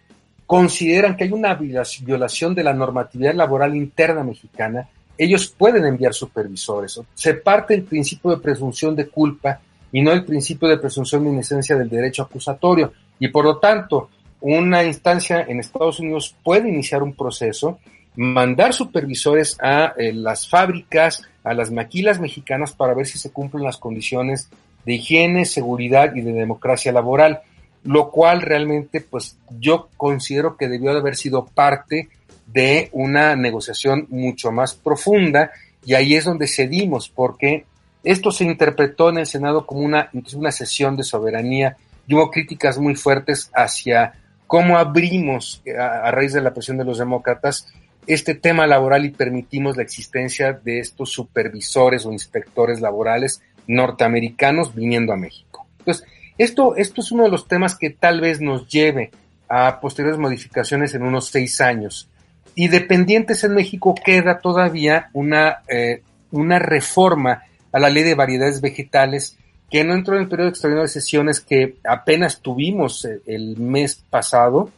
consideran que hay una violación de la normatividad laboral interna mexicana, ellos pueden enviar supervisores. Se parte el principio de presunción de culpa y no el principio de presunción de inocencia del derecho acusatorio. Y por lo tanto, una instancia en Estados Unidos puede iniciar un proceso, mandar supervisores a eh, las fábricas, a las maquilas mexicanas para ver si se cumplen las condiciones de higiene, seguridad y de democracia laboral, lo cual realmente pues yo considero que debió de haber sido parte de una negociación mucho más profunda y ahí es donde cedimos porque esto se interpretó en el Senado como una, una sesión de soberanía y hubo críticas muy fuertes hacia cómo abrimos, eh, a, a, raíz de la presión de los demócratas, este tema laboral y permitimos la existencia de estos supervisores o inspectores laborales norteamericanos viniendo a México. Entonces, esto, esto es uno de los temas que tal vez nos lleve a posteriores modificaciones en unos seis años. Y dependientes en México queda todavía una, eh, una reforma a la ley de variedades vegetales, que no entró en el periodo extraordinario de sesiones que apenas tuvimos eh, el mes pasado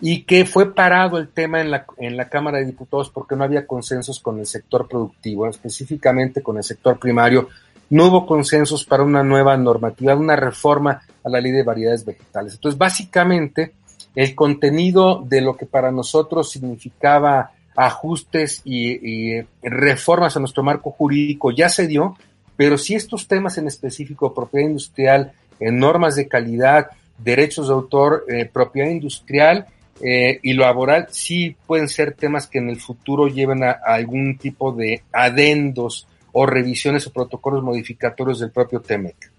y que fue parado el tema en la, en la Cámara de Diputados porque no había consensos con el sector productivo, específicamente con el sector primario. No hubo consensos para una nueva normativa, una reforma a la ley de variedades vegetales. Entonces, básicamente, el contenido de lo que para nosotros significaba ajustes y, reformas a nuestro marco jurídico ya se dio, pero si estos temas en específico, propiedad industrial, eh, normas de calidad, derechos de autor, eh, propiedad industrial eh, y laboral, sí pueden ser temas que en el futuro lleven a, algún tipo de adendos o revisiones o protocolos modificatorios del propio TEMEC.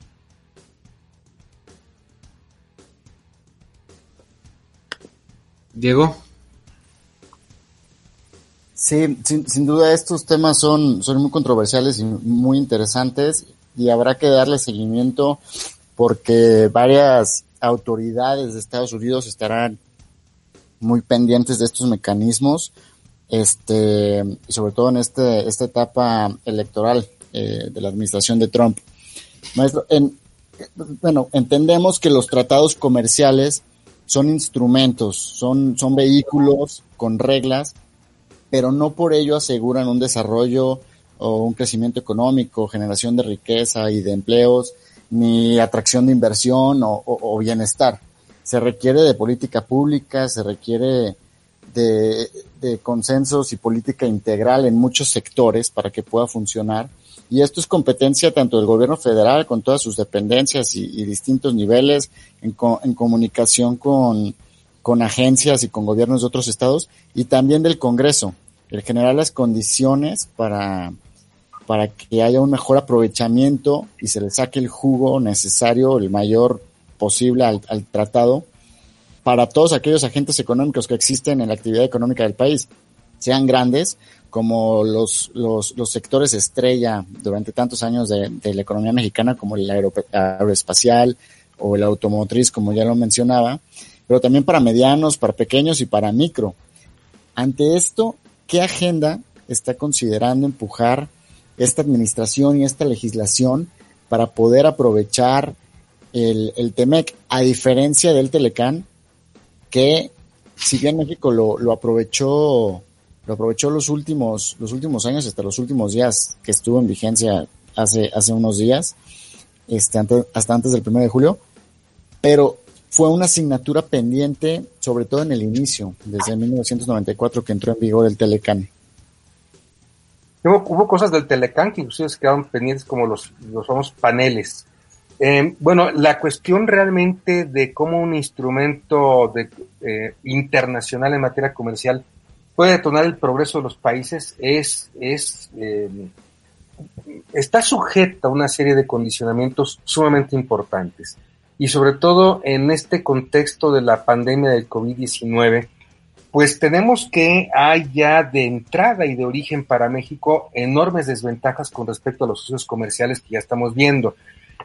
Diego. Sí, sin, duda estos temas son, son muy controversiales y muy interesantes y habrá que darle seguimiento porque varias autoridades de Estados Unidos estarán muy pendientes de estos mecanismos, este, sobre todo en este, esta etapa electoral eh, de la administración de Trump. Maestro, en, bueno, entendemos que los tratados comerciales son instrumentos, son, son vehículos con reglas, pero no por ello aseguran un desarrollo o un crecimiento económico, generación de riqueza y de empleos, ni atracción de inversión o, bienestar. Se requiere de política pública, se requiere de, consensos y política integral en muchos sectores para que pueda funcionar. Y esto es competencia tanto del gobierno federal con todas sus dependencias y, distintos niveles en, comunicación con, con agencias y con gobiernos de otros estados y también del Congreso, el generar las condiciones para, para que haya un mejor aprovechamiento y se le saque el jugo necesario, el mayor posible al, tratado para todos aquellos agentes económicos que existen en la actividad económica del país, sean grandes como los, los, sectores estrella durante tantos años de, la economía mexicana, como el aeroespacial o el automotriz, como ya lo mencionaba, pero también para medianos, para pequeños y para micro. Ante esto, ¿qué agenda está considerando empujar esta administración y esta legislación para poder aprovechar el, el TEMEC, a diferencia del Telecán, que si bien México lo, aprovechó, lo aprovechó los últimos, los últimos años, hasta los últimos días que estuvo en vigencia hace, hace unos días, este, hasta antes del 1 de julio, pero fue una asignatura pendiente, sobre todo en el inicio, desde 1994 que entró en vigor el Telecán. Hubo, cosas del Telecán que inclusive se quedaron pendientes como los, los famosos paneles. Eh, bueno, la cuestión realmente de cómo un instrumento eh, internacional en materia comercial puede detonar el progreso de los países es, es eh, está sujeta a una serie de condicionamientos sumamente importantes. Y sobre todo en este contexto de la pandemia del COVID-19, pues tenemos que hay ya de entrada y de origen para México enormes desventajas con respecto a los socios comerciales que ya estamos viendo.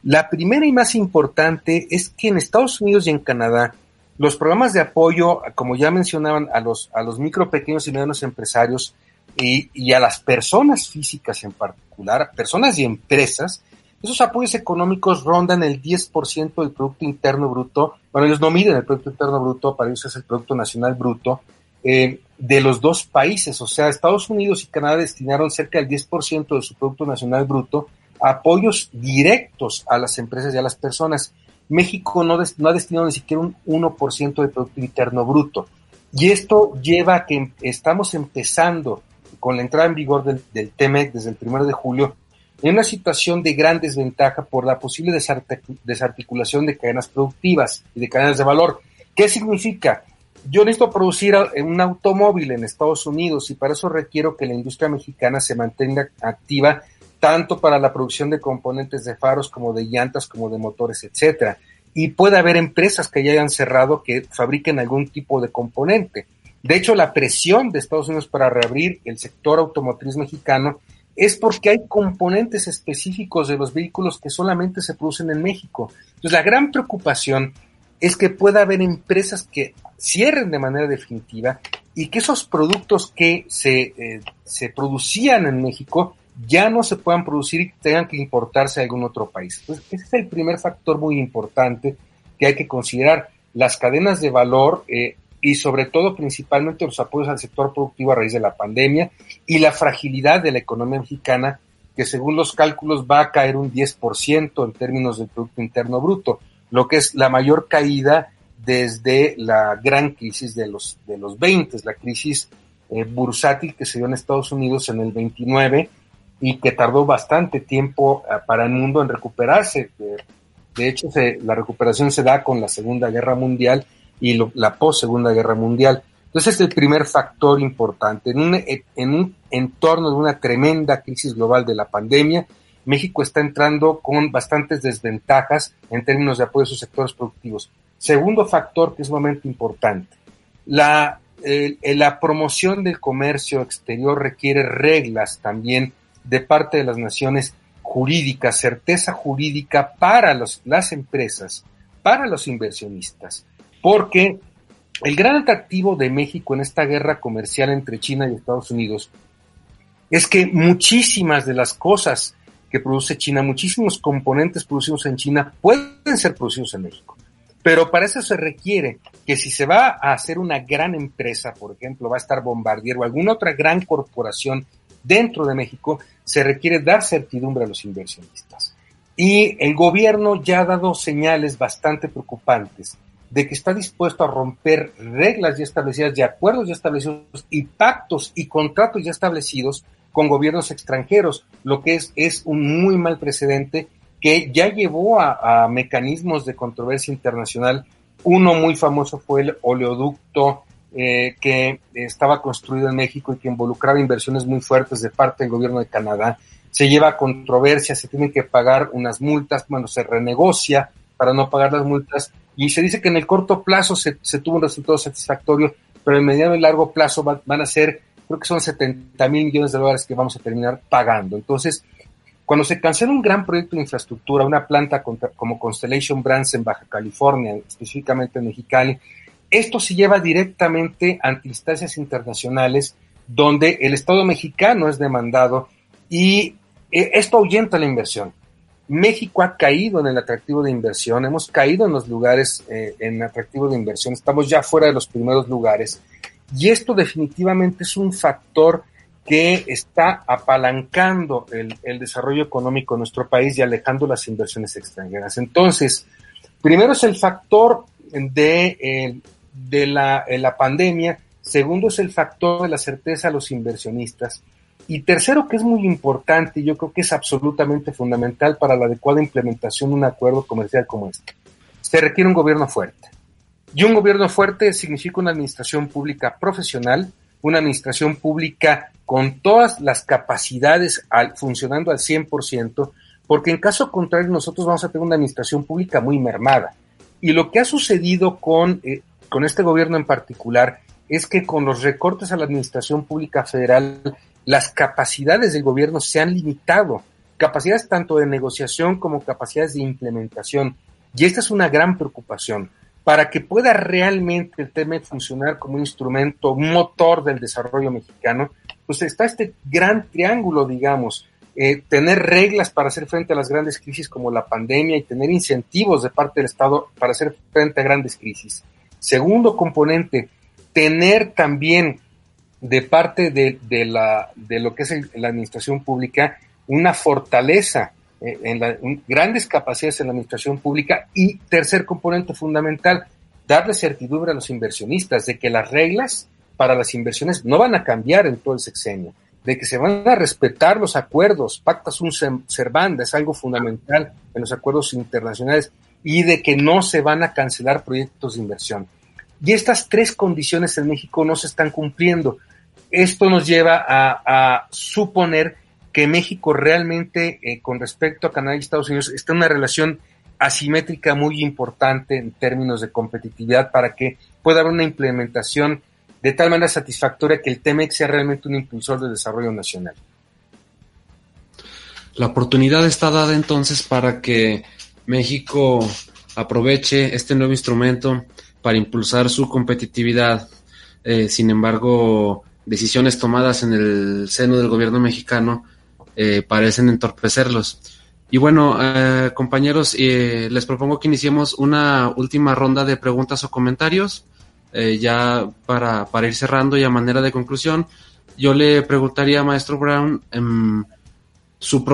La primera y más importante es que en Estados Unidos y en Canadá los programas de apoyo, como ya mencionaban, a los, a los micro, pequeños y medianos empresarios y, a las personas físicas en particular, personas y empresas, esos apoyos económicos rondan el 10% del Producto Interno Bruto. Bueno, ellos no miden el Producto Interno Bruto, para ellos es el Producto Nacional Bruto eh, de los dos países. O sea, Estados Unidos y Canadá destinaron cerca del 10% de su Producto Nacional Bruto apoyos directos a las empresas y a las personas. México no, ha destinado ni siquiera un 1% del Producto Interno Bruto. Y esto lleva a que estamos empezando con la entrada en vigor del, del TEMEC desde el 1 de julio en una situación de gran desventaja por la posible desarticulación de cadenas productivas y de cadenas de valor. ¿Qué significa? yo necesito producir un automóvil en Estados Unidos y para eso requiero que la industria mexicana se mantenga activa tanto para la producción de componentes de faros como de llantas como de motores, etcétera. Y puede haber empresas que ya hayan cerrado que fabriquen algún tipo de componente. De hecho, la presión de Estados Unidos para reabrir el sector automotriz mexicano es porque hay componentes específicos de los vehículos que solamente se producen en México. Entonces, la gran preocupación es que pueda haber empresas que cierren de manera definitiva y que esos productos que se, eh, se producían en México ya no se puedan producir y tengan que importarse a algún otro país. Entonces, ese es el primer factor muy importante que hay que considerar. Las cadenas de valor eh, y sobre todo principalmente los apoyos al sector productivo a raíz de la pandemia y la fragilidad de la economía mexicana que según los cálculos va a caer un 10% en términos del Producto Interno Bruto lo que es la mayor caída desde la gran crisis de los, de los 20, la crisis eh, bursátil que se dio en Estados Unidos en el 29 y que tardó bastante tiempo eh, para el mundo en recuperarse. de hecho, la recuperación se da con la Segunda Guerra Mundial y la post-Segunda Guerra Mundial. Entonces, es el primer factor importante. En un, en un entorno de una tremenda crisis global de la pandemia, México está entrando con bastantes desventajas en términos de apoyo a sus sectores productivos. Segundo factor que es sumamente importante, la, la promoción del comercio exterior requiere reglas también de parte de las naciones jurídicas, certeza jurídica para los, las empresas, para los inversionistas, porque el gran atractivo de México en esta guerra comercial entre China y Estados Unidos es que muchísimas de las cosas que produce China, muchísimos componentes producidos en China pueden ser producidos en México. Pero para eso se requiere que si se va a hacer una gran empresa, por ejemplo, va a estar Bombardier o alguna otra gran corporación dentro de México, se requiere dar certidumbre a los inversionistas. Y el gobierno ya ha dado señales bastante preocupantes de que está dispuesto a romper reglas ya establecidas y acuerdos ya establecidos y pactos y contratos ya establecidos con gobiernos extranjeros, lo que es, es un muy mal precedente que ya llevó a, mecanismos de controversia internacional. Uno muy famoso fue el oleoducto eh, que estaba construido en México y que involucraba inversiones muy fuertes de parte del gobierno de Canadá. Se lleva controversia, se tienen que pagar unas multas, bueno, se renegocia para no pagar las multas y se dice que en el corto plazo se, tuvo un resultado satisfactorio, pero en mediano y largo plazo van a ser, creo que son 70 mil millones de dólares que vamos a terminar pagando. Entonces, cuando se cancela un gran proyecto de infraestructura, una planta como Constellation Brands en Baja California, específicamente en Mexicali, esto se lleva directamente ante instancias internacionales donde el Estado mexicano es demandado y eh, esto ahuyenta la inversión. México ha caído en el atractivo de inversión, hemos caído en los lugares eh, en atractivo de inversión, estamos ya fuera de los primeros lugares y esto definitivamente es un factor que está apalancando el, desarrollo económico en nuestro país y alejando las inversiones extranjeras. Entonces, primero es el factor de, eh, de la, la pandemia, segundo es el factor de la certeza a los inversionistas, y tercero, que es muy importante, y yo creo que es absolutamente fundamental para la adecuada implementación de un acuerdo comercial como este. Se requiere un gobierno fuerte. Y un gobierno fuerte significa una administración pública profesional, una administración pública con todas las capacidades al, funcionando al 100%, porque en caso contrario nosotros vamos a tener una administración pública muy mermada. Y lo que ha sucedido con, eh, con este gobierno en particular es que con los recortes a la administración pública federal, las capacidades del gobierno se han limitado, capacidades tanto de negociación como capacidades de implementación. Y esta es una gran preocupación para que pueda realmente el tema funcionar como un instrumento, motor del desarrollo mexicano, pues está este gran triángulo, digamos, eh, tener reglas para hacer frente a las grandes crisis como la pandemia y tener incentivos de parte del Estado para hacer frente a grandes crisis. Segundo componente, tener también de parte de, de, la, de lo que es la administración pública una fortaleza eh, en la, grandes capacidades en la administración pública y tercer componente fundamental, darle certidumbre a los inversionistas de que las reglas para las inversiones no van a cambiar en todo el sexenio, de que se van a respetar los acuerdos, pacta sunt servanda, es algo fundamental en los acuerdos internacionales, y de que no se van a cancelar proyectos de inversión. Y estas tres condiciones en México no se están cumpliendo. Esto nos lleva a, suponer que México realmente, eh, con respecto a Canadá y Estados Unidos, está en una relación asimétrica muy importante en términos de competitividad para que pueda haber una implementación de tal manera satisfactoria que el TEMEX sea realmente un impulsor de desarrollo nacional. La oportunidad está dada entonces para que México aproveche este nuevo instrumento para impulsar su competitividad. Eh, sin embargo, decisiones tomadas en el seno del gobierno mexicano eh, parecen entorpecerlos. Y bueno, eh, compañeros, eh, les propongo que iniciemos una última ronda de preguntas o comentarios, ya para, para, ir cerrando y a manera de conclusión. Yo le preguntaría a Maestro Brown em, su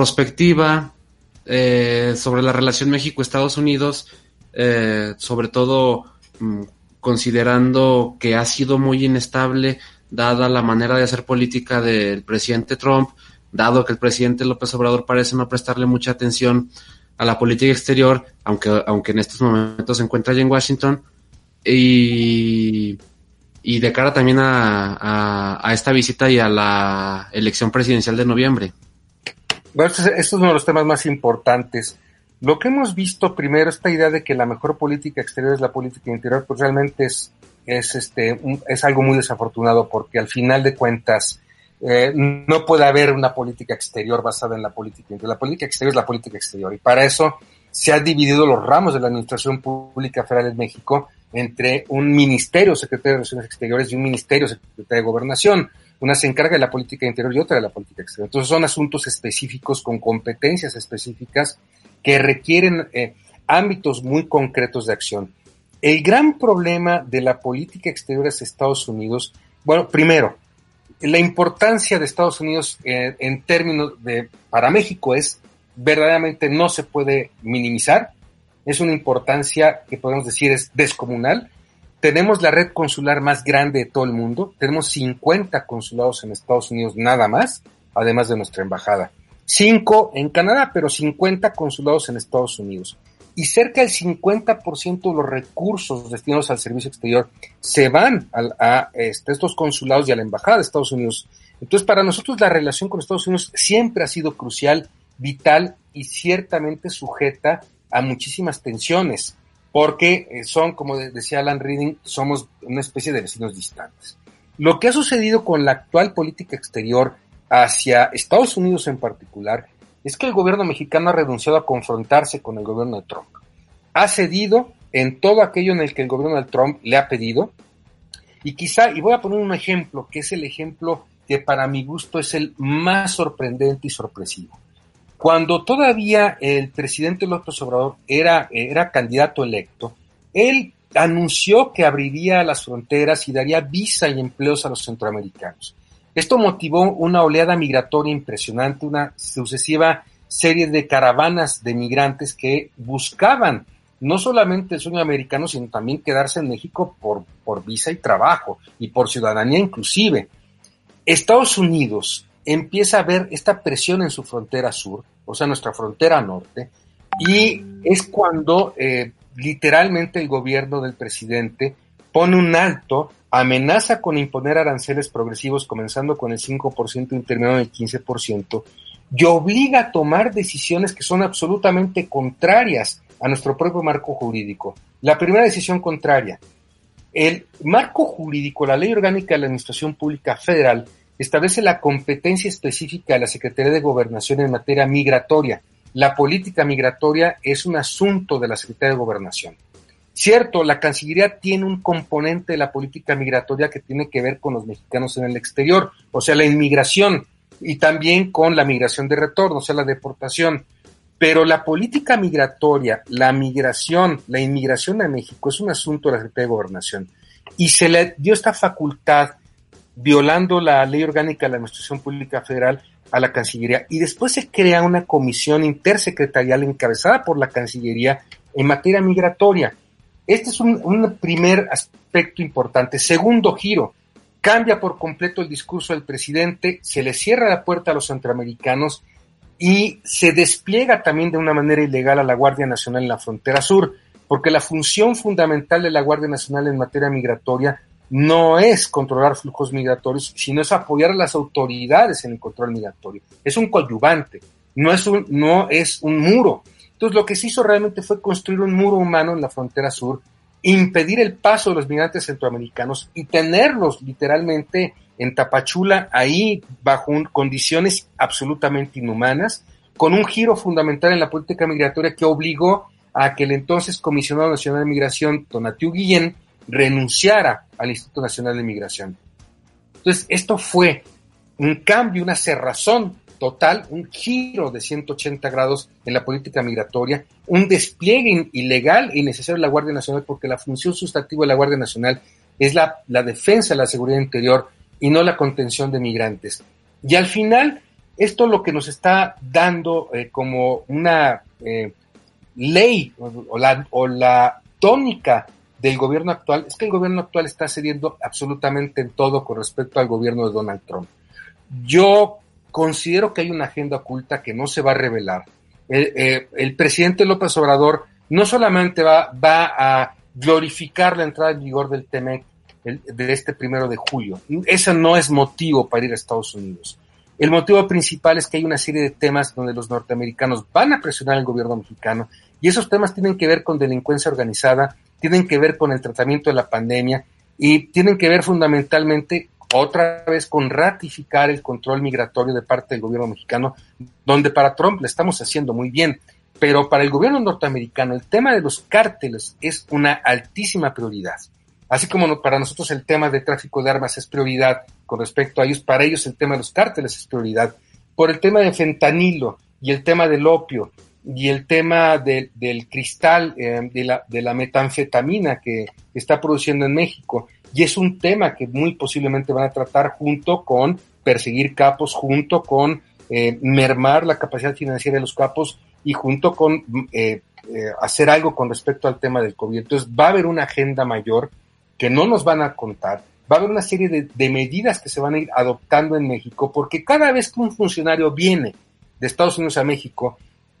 perspectiva sobre la relación México-Estados Unidos, sobre todo mm, considerando que ha sido muy inestable dada la manera de hacer política del presidente Trump, dado que el presidente López Obrador parece no prestarle mucha atención a la política exterior, aunque, aunque en estos momentos se encuentra allá en Washington, y, y de cara también a, a, esta visita y a la elección presidencial de noviembre. Bueno, este, este es uno de los temas más importantes. Lo que hemos visto primero, esta idea de que la mejor política exterior es la política interior, pues realmente es es, este, es algo muy desafortunado porque al final de cuentas eh, no puede haber una política exterior basada en la política interior. La política exterior es la política exterior y para eso se han dividido los ramos de la Administración Pública Federal en México entre un ministerio secretario de Relaciones Exteriores y un ministerio secretario de Gobernación. Una se encarga de la política interior y otra de la política exterior. Entonces son asuntos específicos con competencias específicas que requieren eh, ámbitos muy concretos de acción. El gran problema de la política exterior de Estados Unidos, bueno, primero, la importancia de Estados Unidos eh, en términos de, para México es verdaderamente no se puede minimizar. Es una importancia que podemos decir es descomunal. Tenemos la red consular más grande de todo el mundo. Tenemos 50 consulados en Estados Unidos nada más, además de nuestra embajada. Cinco en Canadá, pero 50 consulados en Estados Unidos. Y cerca del 50% de los recursos destinados al servicio exterior se van a, este, estos consulados y a la embajada de Estados Unidos. Entonces, para nosotros la relación con Estados Unidos siempre ha sido crucial vital y ciertamente sujeta a muchísimas tensiones, porque eh, son, como decía Alan Reading, somos una especie de vecinos distantes. Lo que ha sucedido con la actual política exterior hacia Estados Unidos en particular es que el gobierno mexicano ha renunciado a confrontarse con el gobierno de Trump. Ha cedido en todo aquello en el que el gobierno de Trump le ha pedido. Y quizá, y voy a poner un ejemplo, que es el ejemplo que para mi gusto es el más sorprendente y sorpresivo. Cuando todavía el presidente López Obrador era, era candidato electo, él anunció que abriría las fronteras y daría visa y empleos a los centroamericanos. Esto motivó una oleada migratoria impresionante, una sucesiva serie de caravanas de migrantes que buscaban no solamente el sueño americano, sino también quedarse en México por, por visa y trabajo y por ciudadanía inclusive. Estados Unidos empieza a ver esta presión en su frontera sur, o sea, nuestra frontera norte, y es cuando eh, literalmente el gobierno del presidente pone un alto, amenaza con imponer aranceles progresivos comenzando con el 5% y terminando en el 15%, y obliga a tomar decisiones que son absolutamente contrarias a nuestro propio marco jurídico. La primera decisión contraria, el marco jurídico, la ley orgánica de la Administración Pública Federal, establece la competencia específica de la Secretaría de Gobernación en materia migratoria. La política migratoria es un asunto de la Secretaría de Gobernación. Cierto, la Cancillería tiene un componente de la política migratoria que tiene que ver con los mexicanos en el exterior, o sea, la inmigración y también con la migración de retorno, o sea, la deportación. Pero la política migratoria, la migración, la inmigración a México es un asunto de la Secretaría de Gobernación. Y se le dio esta facultad violando la ley orgánica de la Administración Pública Federal a la Cancillería. Y después se crea una comisión intersecretarial encabezada por la Cancillería en materia migratoria. Este es un, un primer aspecto importante. Segundo giro, cambia por completo el discurso del presidente, se le cierra la puerta a los centroamericanos y se despliega también de una manera ilegal a la Guardia Nacional en la frontera sur, porque la función fundamental de la Guardia Nacional en materia migratoria no es controlar flujos migratorios, sino es apoyar a las autoridades en el control migratorio. Es un coadyuvante, no es un, no es un muro. Entonces lo que se hizo realmente fue construir un muro humano en la frontera sur, impedir el paso de los migrantes centroamericanos y tenerlos literalmente en Tapachula ahí bajo condiciones absolutamente inhumanas, con un giro fundamental en la política migratoria que obligó a que el entonces comisionado nacional de migración, Tonatiu Guillén, renunciara al Instituto Nacional de Migración. Entonces, esto fue un cambio, una cerrazón total, un giro de 180 grados en la política migratoria, un despliegue ilegal y necesario de la Guardia Nacional, porque la función sustantiva de la Guardia Nacional es la, defensa de la seguridad interior y no la contención de migrantes. Y al final, esto lo que nos está dando eh, como una eh, ley o la tónica del gobierno actual es que el gobierno actual está cediendo absolutamente en todo con respecto al gobierno de Donald Trump. Yo considero que hay una agenda oculta que no se va a revelar. El, eh, presidente López Obrador no solamente va, va, a glorificar la entrada en vigor del TEMEC de este primero de julio. Ese no es motivo para ir a Estados Unidos. El motivo principal es que hay una serie de temas donde los norteamericanos van a presionar al gobierno mexicano y esos temas tienen que ver con delincuencia organizada, tienen que ver con el tratamiento de la pandemia y tienen que ver fundamentalmente otra vez con ratificar el control migratorio de parte del gobierno mexicano, donde para Trump le estamos haciendo muy bien, pero para el gobierno norteamericano el tema de los cárteles es una altísima prioridad. Así como para nosotros el tema de tráfico de armas es prioridad con respecto a ellos, para ellos el tema de los cárteles es prioridad. Por el tema de fentanilo y el tema del opio y el tema del cristal, eh, de, la, de la metanfetamina que está produciendo en México. Y es un tema que muy posiblemente van a tratar junto con perseguir capos, junto con eh, mermar la capacidad financiera de los capos y junto con eh, hacer algo con respecto al tema del COVID. Entonces va a haber una agenda mayor que no nos van a contar. Va a haber una serie de medidas que se van a ir adoptando en México porque cada vez que un funcionario viene de Estados Unidos a México,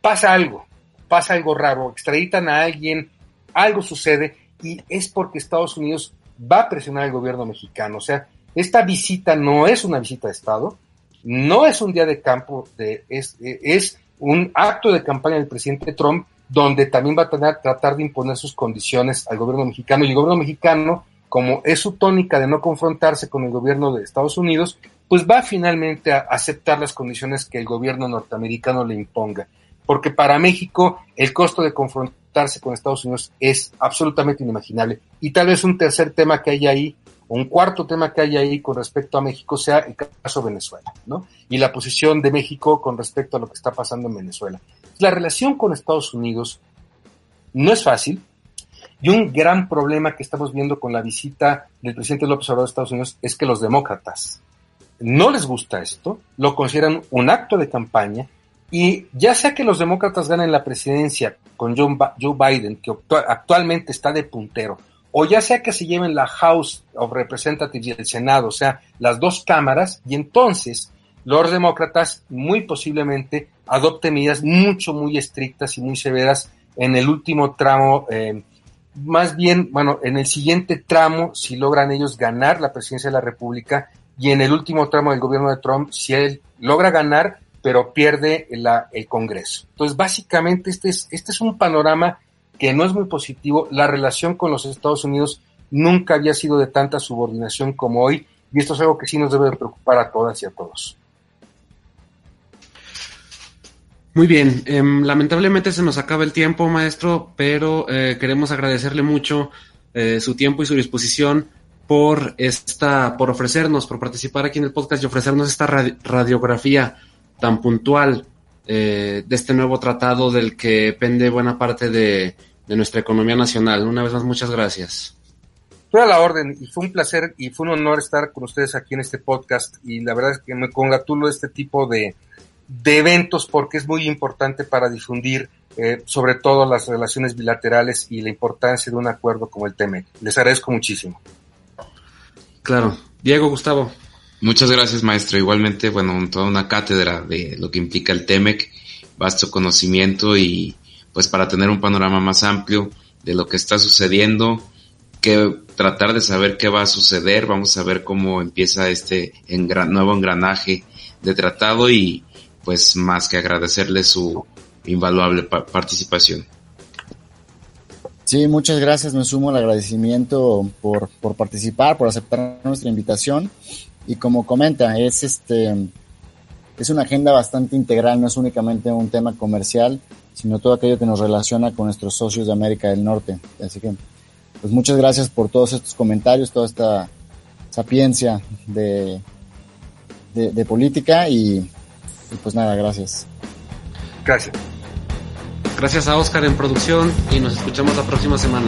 pasa algo, pasa algo raro, extraditan a alguien, algo sucede y es porque Estados Unidos va a presionar al gobierno mexicano. O sea, esta visita no es una visita de Estado, no es un día de campo, de, es, un acto de campaña del presidente Trump donde también va a tratar de imponer sus condiciones al gobierno mexicano y el gobierno mexicano, como es su tónica de no confrontarse con el gobierno de Estados Unidos, pues va finalmente a aceptar las condiciones que el gobierno norteamericano le imponga porque para México el costo de confrontarse con Estados Unidos es absolutamente inimaginable. Y tal vez un tercer tema que hay ahí, o un cuarto tema que hay ahí con respecto a México sea el caso Venezuela, ¿no? Y la posición de México con respecto a lo que está pasando en Venezuela. La relación con Estados Unidos no es fácil, y un gran problema que estamos viendo con la visita del presidente López Obrador a Estados Unidos es que los demócratas no les gusta esto, lo consideran un acto de campaña y ya sea que los demócratas ganen la presidencia con Joe Biden, que actualmente está de puntero, o ya sea que se lleven la House of Representatives y el Senado, o sea, las dos cámaras, y entonces los demócratas muy posiblemente adopten medidas mucho, muy estrictas y muy severas en el último tramo, eh, más bien, bueno, en el siguiente tramo, si logran ellos ganar la presidencia de la República, y en el último tramo del gobierno de Trump, si él logra ganar, pero pierde el Congreso. Entonces, básicamente, este es, este es un panorama que no es muy positivo. La relación con los Estados Unidos nunca había sido de tanta subordinación como hoy, y esto es algo que sí nos debe preocupar a todas y a todos. Muy bien, em, lamentablemente se nos acaba el tiempo, maestro, pero eh, queremos agradecerle mucho eh, su tiempo y su disposición por esta, por ofrecernos, por participar aquí en el podcast y ofrecernos esta radiografía tan puntual eh, de este nuevo tratado del que pende buena parte de, nuestra economía nacional. Una vez más, muchas gracias. Toda la orden y fue un placer y fue un honor estar con ustedes aquí en este podcast y la verdad es que me congratulo de este tipo de, de eventos porque es muy importante para difundir eh, sobre todo las relaciones bilaterales y la importancia de un acuerdo como el TEMEC. Les agradezco muchísimo. Claro. Diego, Gustavo. Muchas gracias, maestro. Igualmente, bueno, toda una cátedra de lo que implica el TEMEC, vasto conocimiento y pues para tener un panorama más amplio de lo que está sucediendo, que tratar de saber qué va a suceder, vamos a ver cómo empieza este nuevo engranaje de tratado y pues más que agradecerle su invaluable participación. Sí, muchas gracias, me sumo al agradecimiento por, por participar, por aceptar nuestra invitación y como comenta, es este es una agenda bastante integral, no es únicamente un tema comercial, sino todo aquello que nos relaciona con nuestros socios de América del Norte. Así que, pues muchas gracias por todos estos comentarios, toda esta sapiencia de, de, política y, y pues nada, gracias. Gracias. Gracias a Oscar en producción y nos escuchamos la próxima semana.